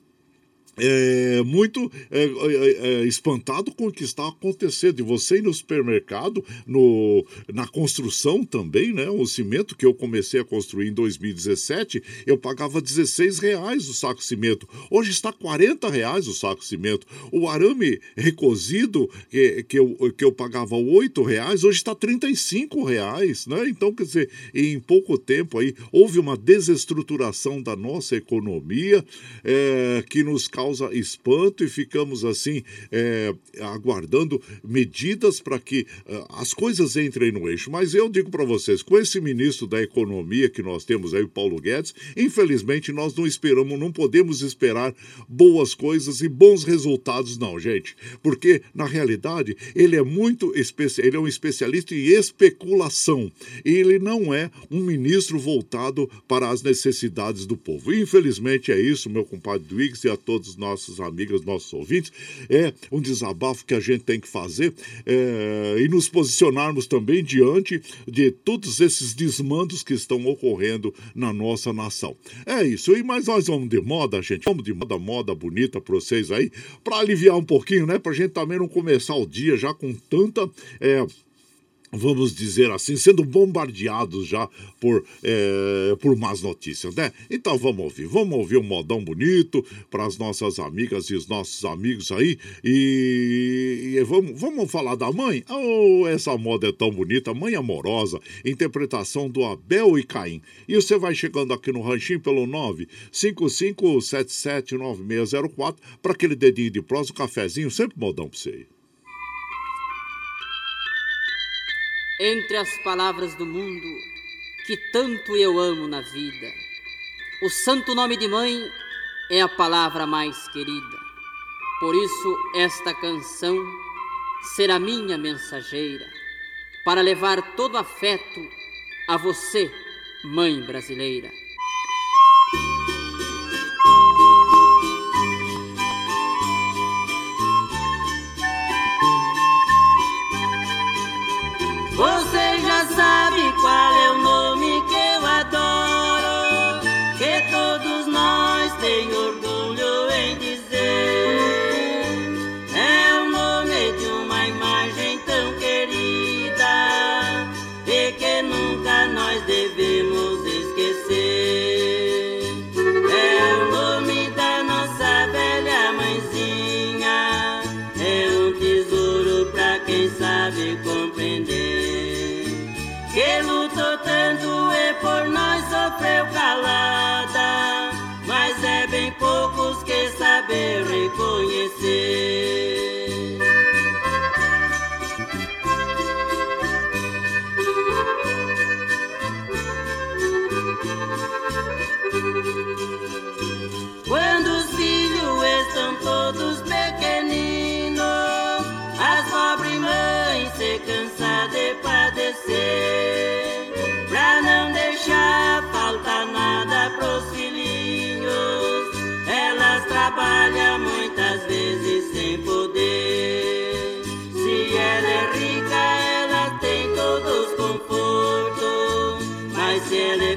é, muito é, é, é, espantado com o que está acontecendo. E você ir no supermercado, no, na construção também, né? O cimento que eu comecei a construir em 2017, eu pagava 16 reais o saco de cimento. Hoje está 40 reais o saco de cimento. O arame recozido, que, que, eu, que eu pagava 8 reais, hoje está 35 reais, né? Então, quer dizer, em pouco tempo aí, houve uma desestruturação da nossa economia é, que nos causa causa espanto e ficamos assim é, aguardando medidas para que uh, as coisas entrem no eixo. Mas eu digo para vocês, com esse ministro da Economia que nós temos aí, o Paulo Guedes, infelizmente nós não esperamos, não podemos esperar boas coisas e bons resultados, não, gente. Porque, na realidade, ele é muito especial, ele é um especialista em especulação. Ele não é um ministro voltado para as necessidades do povo. Infelizmente é isso, meu compadre Dwigs e a todos nossas amigas, nossos ouvintes. É um desabafo que a gente tem que fazer é, e nos posicionarmos também diante de todos esses desmandos que estão ocorrendo na nossa nação. É isso. E mas nós vamos de moda, gente. Vamos de moda, moda bonita para vocês aí, para aliviar um pouquinho, né? Pra gente também não começar o dia já com tanta. É, vamos dizer assim, sendo bombardeados já por, é, por más notícias, né? Então vamos ouvir, vamos ouvir um modão bonito para as nossas amigas e os nossos amigos aí e, e, vamos, vamos falar da mãe? Oh, essa moda é tão bonita, Mãe Amorosa, interpretação do Abel e Caim. E você vai chegando aqui no ranchinho pelo 955779604 para aquele dedinho de prosa, um cafezinho, sempre modão para você aí. Entre as palavras do mundo que tanto eu amo na vida. O santo nome de mãe é a palavra mais querida. Por isso, esta canção será minha mensageira para levar todo afeto a você, mãe brasileira. Sabe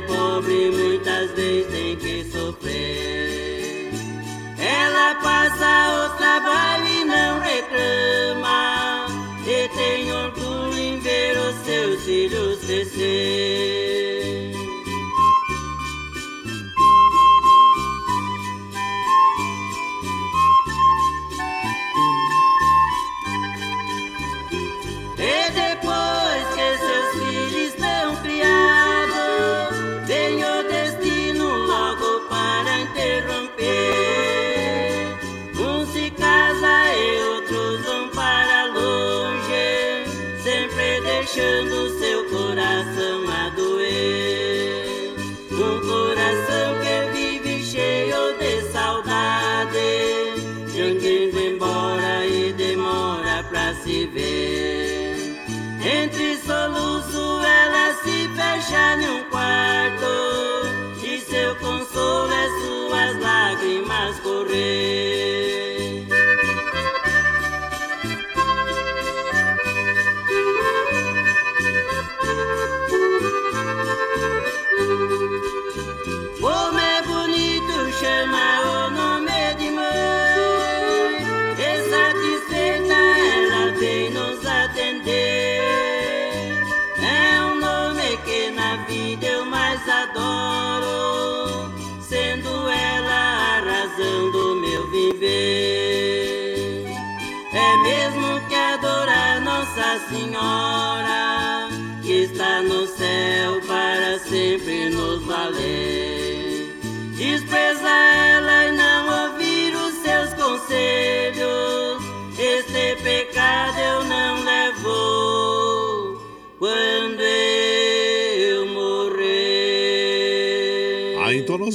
pobre, muitas vezes tem que sofrer.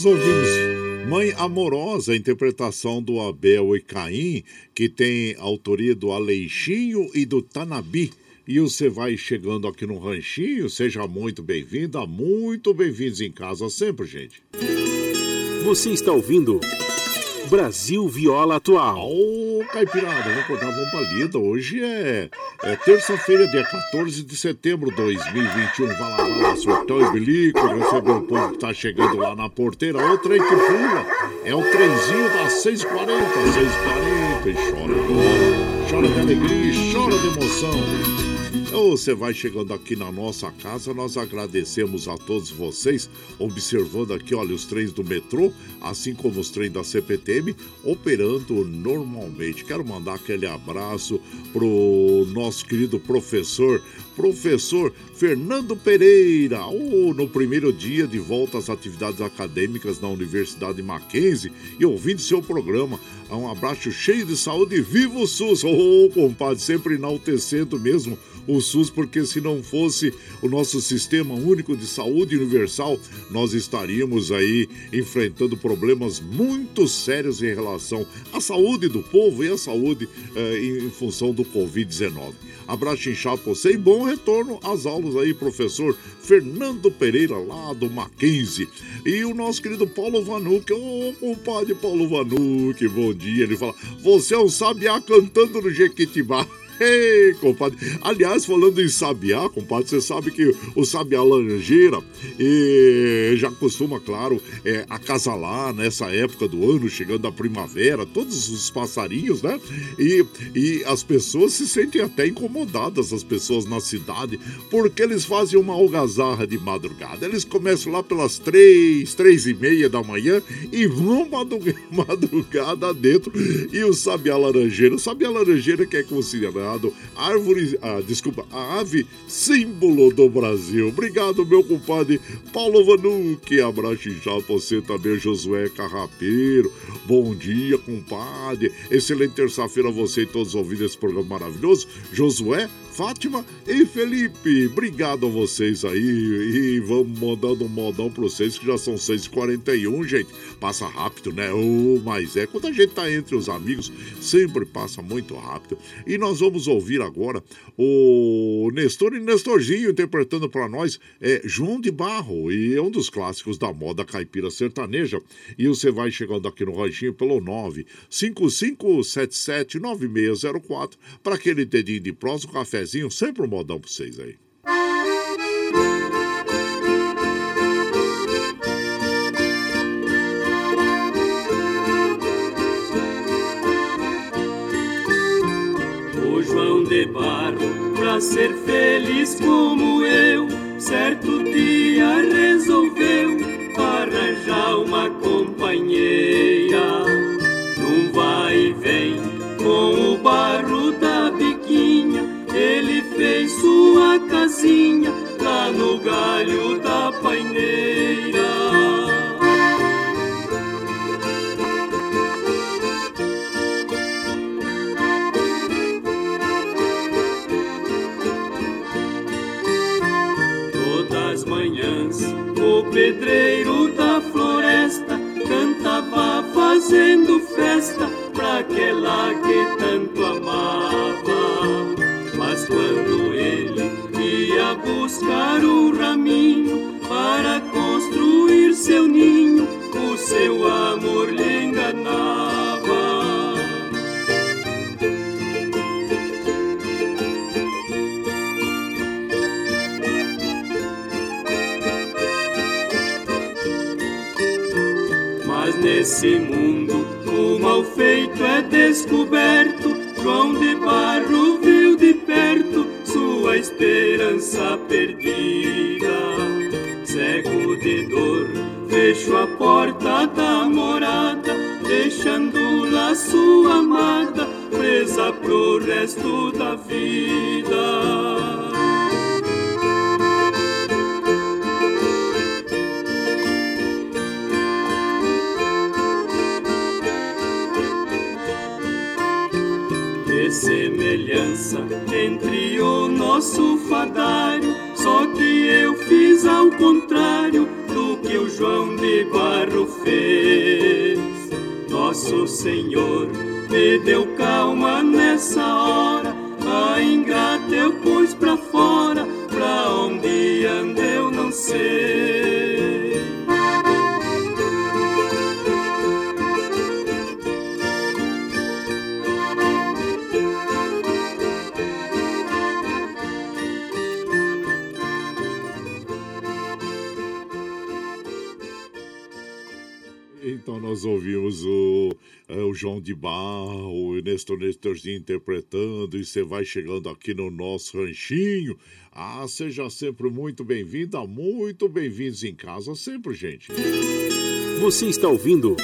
Ouvimos Mãe Amorosa, interpretação do Abel e Caim, que tem autoria do Aleixinho e do Tanabi. E você vai chegando aqui no Ranchinho, seja muito bem-vinda, muito bem-vindos em casa sempre, gente. Você está ouvindo Brasil Viola Atual. Ô, Caipirada, vamos acordar, vamos pra lida. Hoje é, é terça-feira, dia 14 de setembro de 2021. Vai lá, vai lá, surtão e bilico, receber o povo que tá chegando lá na porteira. O trem que pula é o trenzinho das 6h40, 6h40. E chora agora, chora de alegria chora de emoção. Você vai chegando aqui na nossa casa, nós agradecemos a todos vocês, observando aqui, olha, os trens do metrô, assim como os trens da CPTM, operando normalmente. Quero mandar aquele abraço pro nosso querido professor, professor Fernando Pereira, oh, no primeiro dia de volta às atividades acadêmicas na Universidade Mackenzie e ouvindo seu programa. Um abraço cheio de saúde, viva o SUS! Ô, oh, compadre, sempre enaltecendo mesmo o SUS, porque se não fosse o nosso sistema único de saúde universal, nós estaríamos aí enfrentando problemas muito sérios em relação à saúde do povo e à saúde eh, em função do Covid-19. Abraço inchado pra você e bom retorno às aulas aí, professor Fernando Pereira, lá do Mackenzie. E o nosso querido Paulo Vanuc, ô oh, compadre Paulo Vanuc, bom dia. Ele fala: Você é um sabiá cantando no Jequitibá. [LAUGHS] Ei, compadre. Aliás, falando em sabiá, compadre, você sabe que o sabiá laranjeira e já costuma, claro, é, acasalar nessa época do ano, chegando a primavera, todos os passarinhos, né? E, e as pessoas se sentem até incomodadas, as pessoas na cidade, porque eles fazem uma algazarra de madrugada. Eles começam lá pelas três, três e meia da manhã e vão [LAUGHS] madrugada dentro. E o sabiá laranjeira, o sabiá laranjeira que é considerado considerado árvore, ah, desculpa, a ave símbolo do Brasil. Obrigado, meu compadre Paulo Vanucci. Abraço já você também, Josué Carrapeiro. Bom dia, compadre. Excelente terça-feira a você e todos ouvindo esse programa maravilhoso. Josué, Fátima e Felipe. Obrigado a vocês aí. E vamos mandando um modão pra vocês que já são 6h41, gente. Passa rápido, né? Oh, mas é. Quando a gente tá entre os amigos, sempre passa muito rápido. E nós vamos ouvir agora o Nestor e Nestorzinho interpretando para nós é João de Barro. E é um dos clássicos da moda caipira sertaneja. E você vai chegando aqui no Ranchinho pelo 955779604 para aquele dedinho de prosa, um café sempre um modão pra vocês aí. O João de Barro, pra ser feliz como eu, certo dia resolveu arranjar uma companheira. Nestorzinho interpretando, e você vai chegando aqui no nosso ranchinho. Ah, seja sempre muito bem-vinda, muito bem-vindos em casa sempre, gente. Você está ouvindo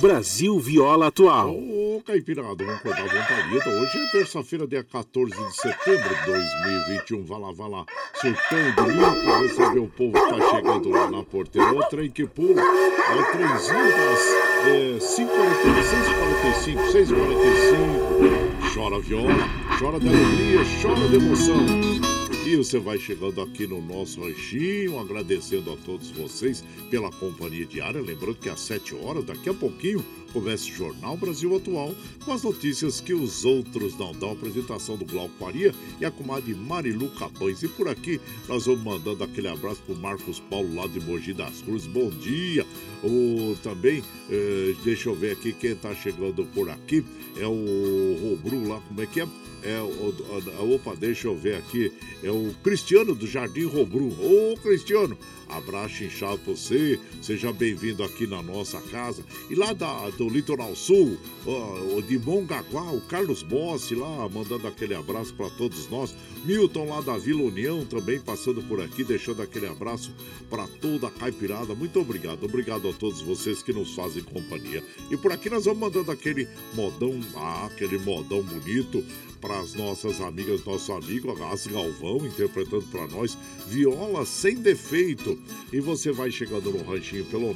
Brasil Viola Atual. Ô, Caipirada, vamos acordar vontade. Hoje é terça-feira, dia 14 de setembro de 2021. Vai lá, vai lá. Surtando limpo, receber o povo que tá chegando lá na porteira. O trem que pula. É o trenzinho das é, 5h45, 6h45. Chora viola, chora de alegria, chora de emoção. E você vai chegando aqui no nosso ranchinho, agradecendo a todos vocês pela companhia diária. Lembrando que às 7 horas, daqui a pouquinho, começa o Jornal Brasil Atual com as notícias que os outros não dão. Apresentação do Glauco Faria e a comadre Marilu Capães. E por aqui nós vamos mandando aquele abraço pro Marcos Paulo lá de Mogi das Cruzes. Bom dia! O, também, eh, deixa eu ver aqui quem tá chegando por aqui. É o Robru lá, como é que é? É o, opa, deixa eu ver aqui. É o Cristiano do Jardim Robru. Ô, Cristiano, abraço inchado pra você. Seja bem-vindo aqui na nossa casa. E lá da, do Litoral Sul, ó, de Mongaguá, o Carlos Bossi lá, mandando aquele abraço para todos nós. Milton lá da Vila União também passando por aqui, deixando aquele abraço para toda a caipirada. Muito obrigado. Obrigado a todos vocês que nos fazem companhia. E por aqui nós vamos mandando aquele modão, ah, aquele modão bonito para as nossas amigas, nosso amigo As Galvão, interpretando para nós Viola Sem Defeito. E você vai chegando no ranchinho pelo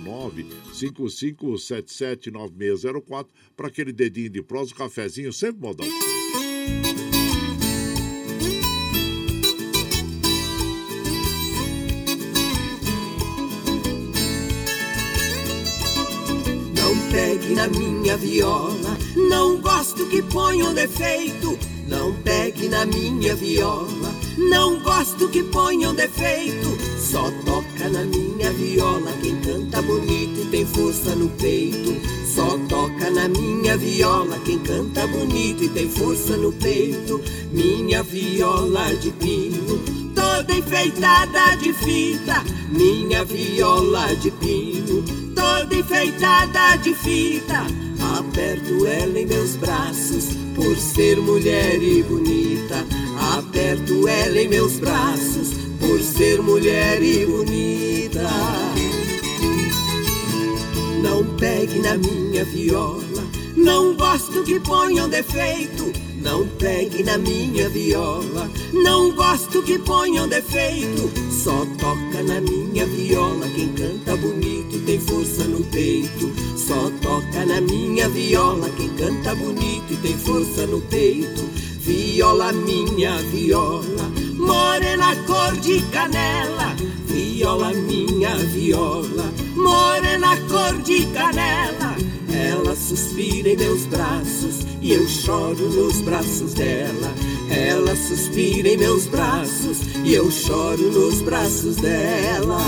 955779604 para aquele dedinho de prosa, um cafezinho, sempre modão. Não pegue na minha viola, não gosto que ponham defeito não pegue na minha viola, não gosto que ponham defeito. Só toca na minha viola quem canta bonito e tem força no peito. Só toca na minha viola quem canta bonito e tem força no peito. Minha viola de pino, toda enfeitada de fita. Minha viola de pino, toda enfeitada de fita. Aperto ela em meus braços por ser mulher e bonita. Aperto ela em meus braços, por ser mulher e bonita. Não pegue na minha viola, não gosto que ponham defeito. Não pegue na minha viola, não gosto que ponham defeito. Só toca na minha viola quem canta bonito tem força no peito. Só toca na minha viola quem canta bonito e tem força no peito. Viola minha viola, morena cor de canela. Viola minha viola, morena cor de canela. Ela suspira em meus braços e eu choro nos braços dela. Ela suspira em meus braços e eu choro nos braços dela.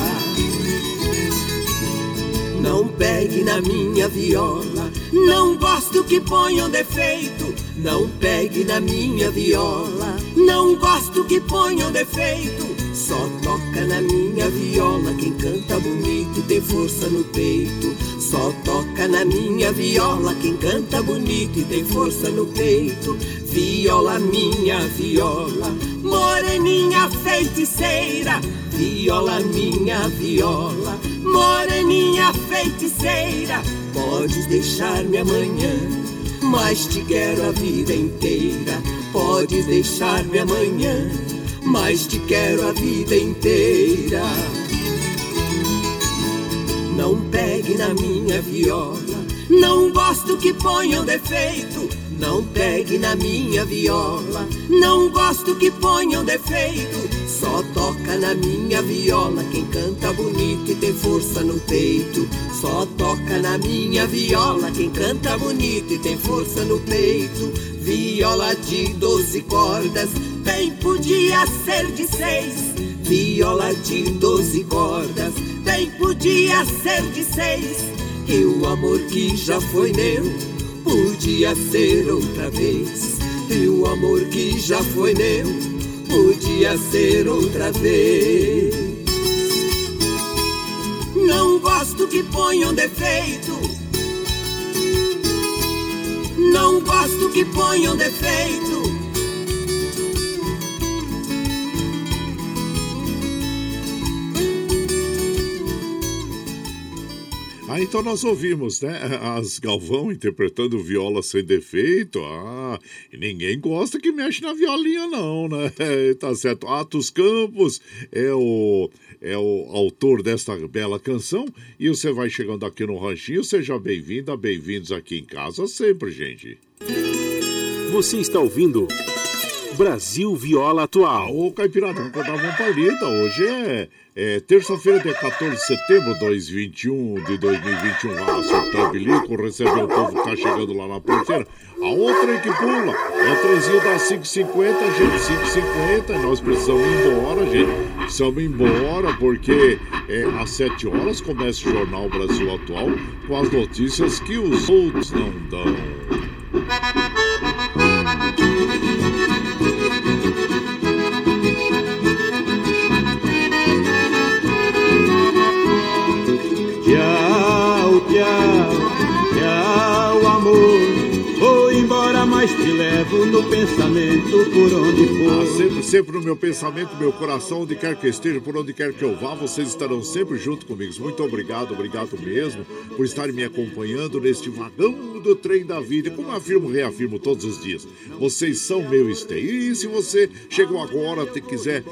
Não pegue na minha viola, não gosto que ponham defeito. Não pegue na minha viola, não gosto que ponham defeito. Só toca na minha viola quem canta bonito e tem força no peito. Só toca na minha viola quem canta bonito e tem força no peito. Viola minha viola, moreninha feiticeira. Viola minha viola, moreninha feiticeira. Podes deixar-me amanhã, mas te quero a vida inteira. Podes deixar-me amanhã mas te quero a vida inteira. Não pegue na minha viola, não gosto que ponham defeito. Não pegue na minha viola, não gosto que ponham defeito. Só toca na minha viola quem canta bonito e tem força no peito. Só toca na minha viola quem canta bonito e tem força no peito. Viola de doze cordas bem podia ser de seis. Viola de doze cordas, bem podia ser de seis. E o amor que já foi meu, podia ser outra vez. E o amor que já foi meu, podia ser outra vez. Não gosto que ponham defeito. Não gosto que ponham defeito. Ah, então nós ouvimos, né? As Galvão interpretando viola sem defeito. Ah, ninguém gosta que mexe na violinha, não, né? [LAUGHS] tá certo. Atos Campos é o, é o autor desta bela canção. E você vai chegando aqui no Ranchinho. Seja bem-vinda, bem-vindos aqui em casa sempre, gente. Você está ouvindo Brasil Viola Atual. Ô, Caipiratão, que eu dava um palito. Hoje é, é terça-feira, dia 14 de setembro de 2021, de 2021. Ah, seu Bilico, recebeu o povo que tá chegando lá na porteira. A outra aí que pula é o trenzinho das 550, gente, 550. E nós precisamos ir embora, gente. Precisamos ir embora, porque é, às 7 horas começa o Jornal Brasil Atual com as notícias que os outros não dão. Levo no pensamento por onde for. Ah, sempre, sempre no meu pensamento, meu coração, onde quer que esteja, por onde quer que eu vá, vocês estarão sempre junto comigo. Muito obrigado, obrigado mesmo por estarem me acompanhando neste vagão do trem da vida. Como afirmo, reafirmo todos os dias, vocês são meu esteio. E se você chegou agora e quiser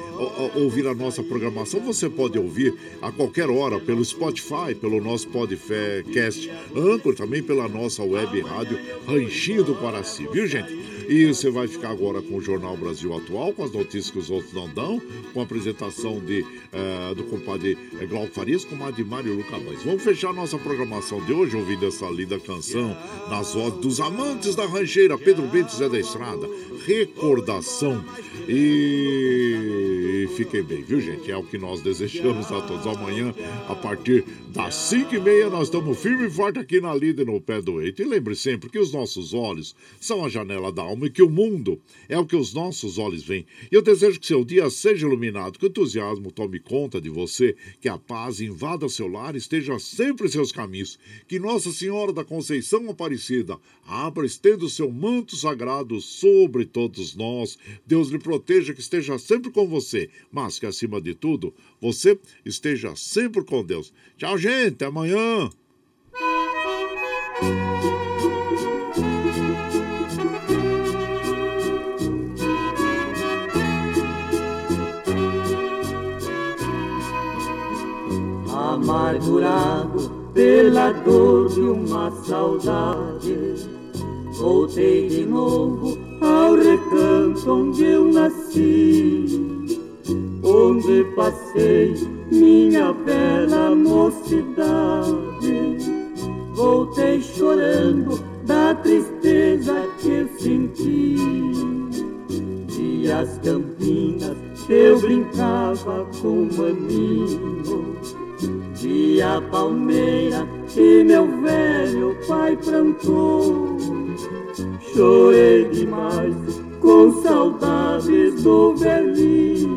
ouvir a nossa programação, você pode ouvir a qualquer hora pelo Spotify, pelo nosso podcast Anchor, também pela nossa web rádio Ranchinho do Paraci, viu gente? E você vai ficar agora com o Jornal Brasil Atual, com as notícias que os outros não dão, com a apresentação de, eh, do compadre eh, Glauco Farias, com a de Mário Lucamães. Vamos fechar nossa programação de hoje ouvindo essa linda canção nas vozes dos amantes da rancheira, Pedro Bento Zé da Estrada. Recordação. E fiquem bem, viu, gente? É o que nós desejamos a todos. Amanhã, a partir das 5 e meia, nós estamos firme e forte aqui na Líder, no pé do eito. E lembre sempre que os nossos olhos são a janela da alma e que o mundo é o que os nossos olhos veem. E eu desejo que seu dia seja iluminado, que o entusiasmo tome conta de você, que a paz invada seu lar e esteja sempre em seus caminhos. Que Nossa Senhora da Conceição Aparecida abra, estenda o seu manto sagrado sobre todos nós. Deus lhe proteja, que esteja sempre com você, mas que acima de tudo, você esteja sempre com Deus. Tchau, gente, amanhã. amargurado pela dor de uma saudade. Voltei de novo ao recanto onde eu nasci, onde passei minha bela mocidade. Voltei chorando da tristeza que senti. E as campinas eu brincava com maninho Vi a palmeira que meu velho pai plantou. Chorei demais com saudades do velhinho.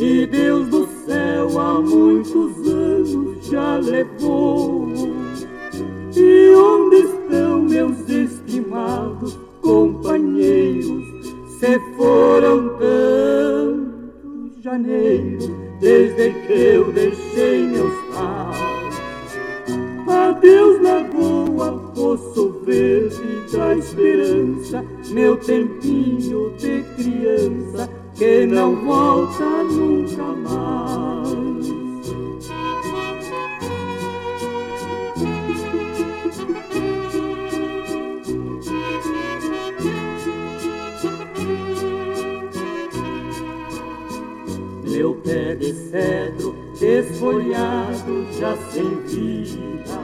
Que Deus do céu há muitos anos já levou. E onde estão meus estimados companheiros? Se foram tantos janeiros desde que eu deixei meus pais. Adeus, lagoa, poço verde da esperança, meu tempinho de criança que não volta nunca mais. Meu pé de cedro desfolhado já sem vida,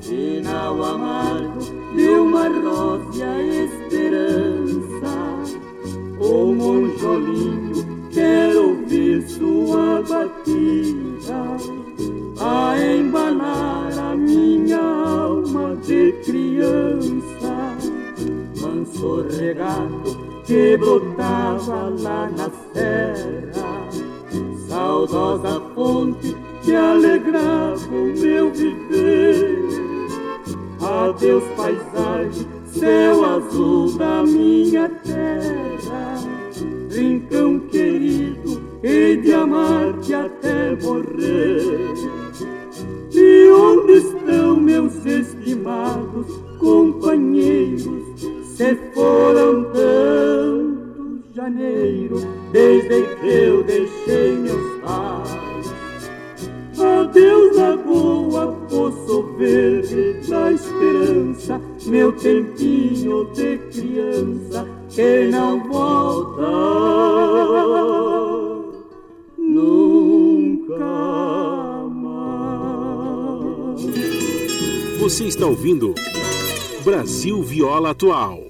final amargo de uma rósea esperança. O monjolinho quer ouvir sua batida, a embanar a minha alma de criança. Manso regato que brotava lá na serra, saudosa fonte que alegravam meu viver. Adeus, paisagem, céu azul da minha terra. Rincão querido, hei de amar-te até morrer. E onde estão meus estimados companheiros? Se foram Brasil Viola Atual.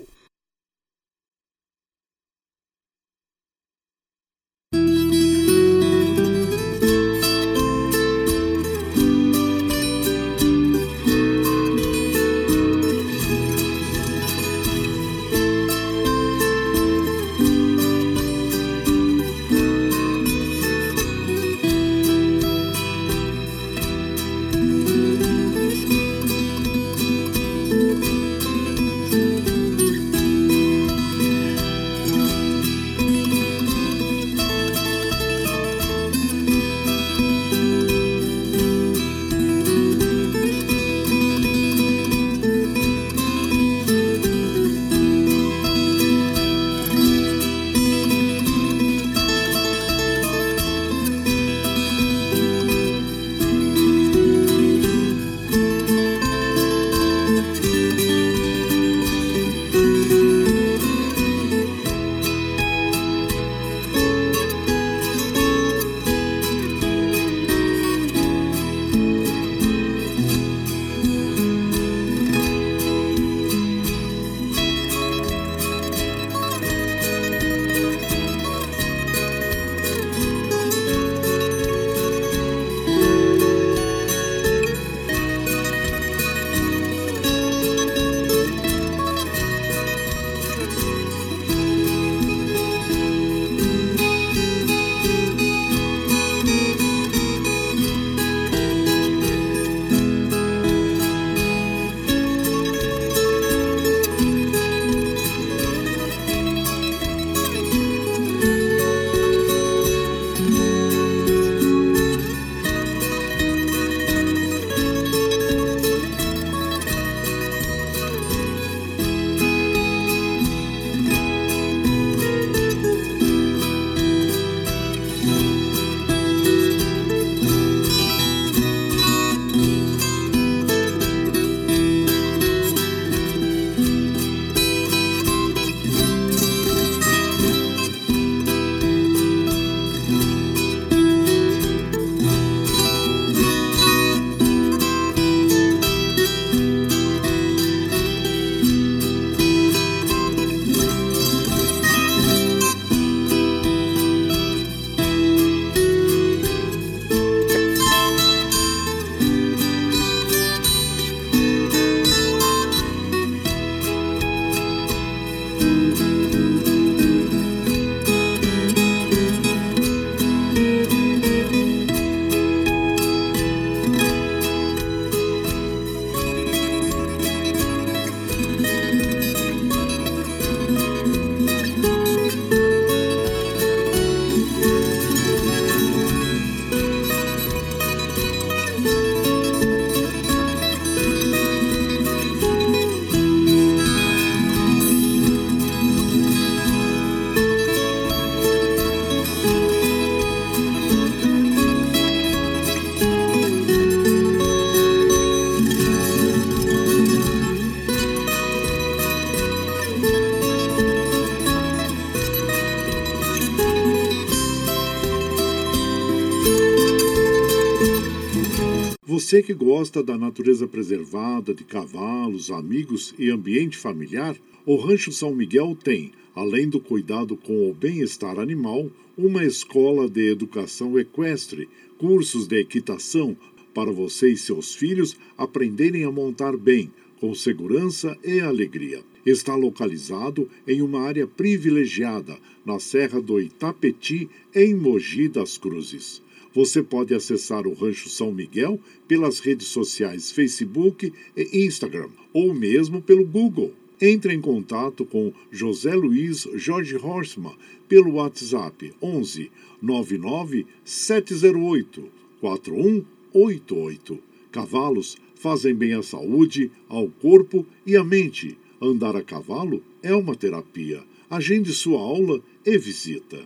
Você que gosta da natureza preservada, de cavalos, amigos e ambiente familiar, o Rancho São Miguel tem, além do cuidado com o bem-estar animal, uma escola de educação equestre, cursos de equitação para você e seus filhos aprenderem a montar bem, com segurança e alegria. Está localizado em uma área privilegiada, na Serra do Itapeti, em Mogi das Cruzes. Você pode acessar o Rancho São Miguel pelas redes sociais Facebook e Instagram, ou mesmo pelo Google. Entre em contato com José Luiz Jorge Horstmann pelo WhatsApp 11 99 708 4188. Cavalos fazem bem à saúde, ao corpo e à mente. Andar a cavalo é uma terapia. Agende sua aula e visita.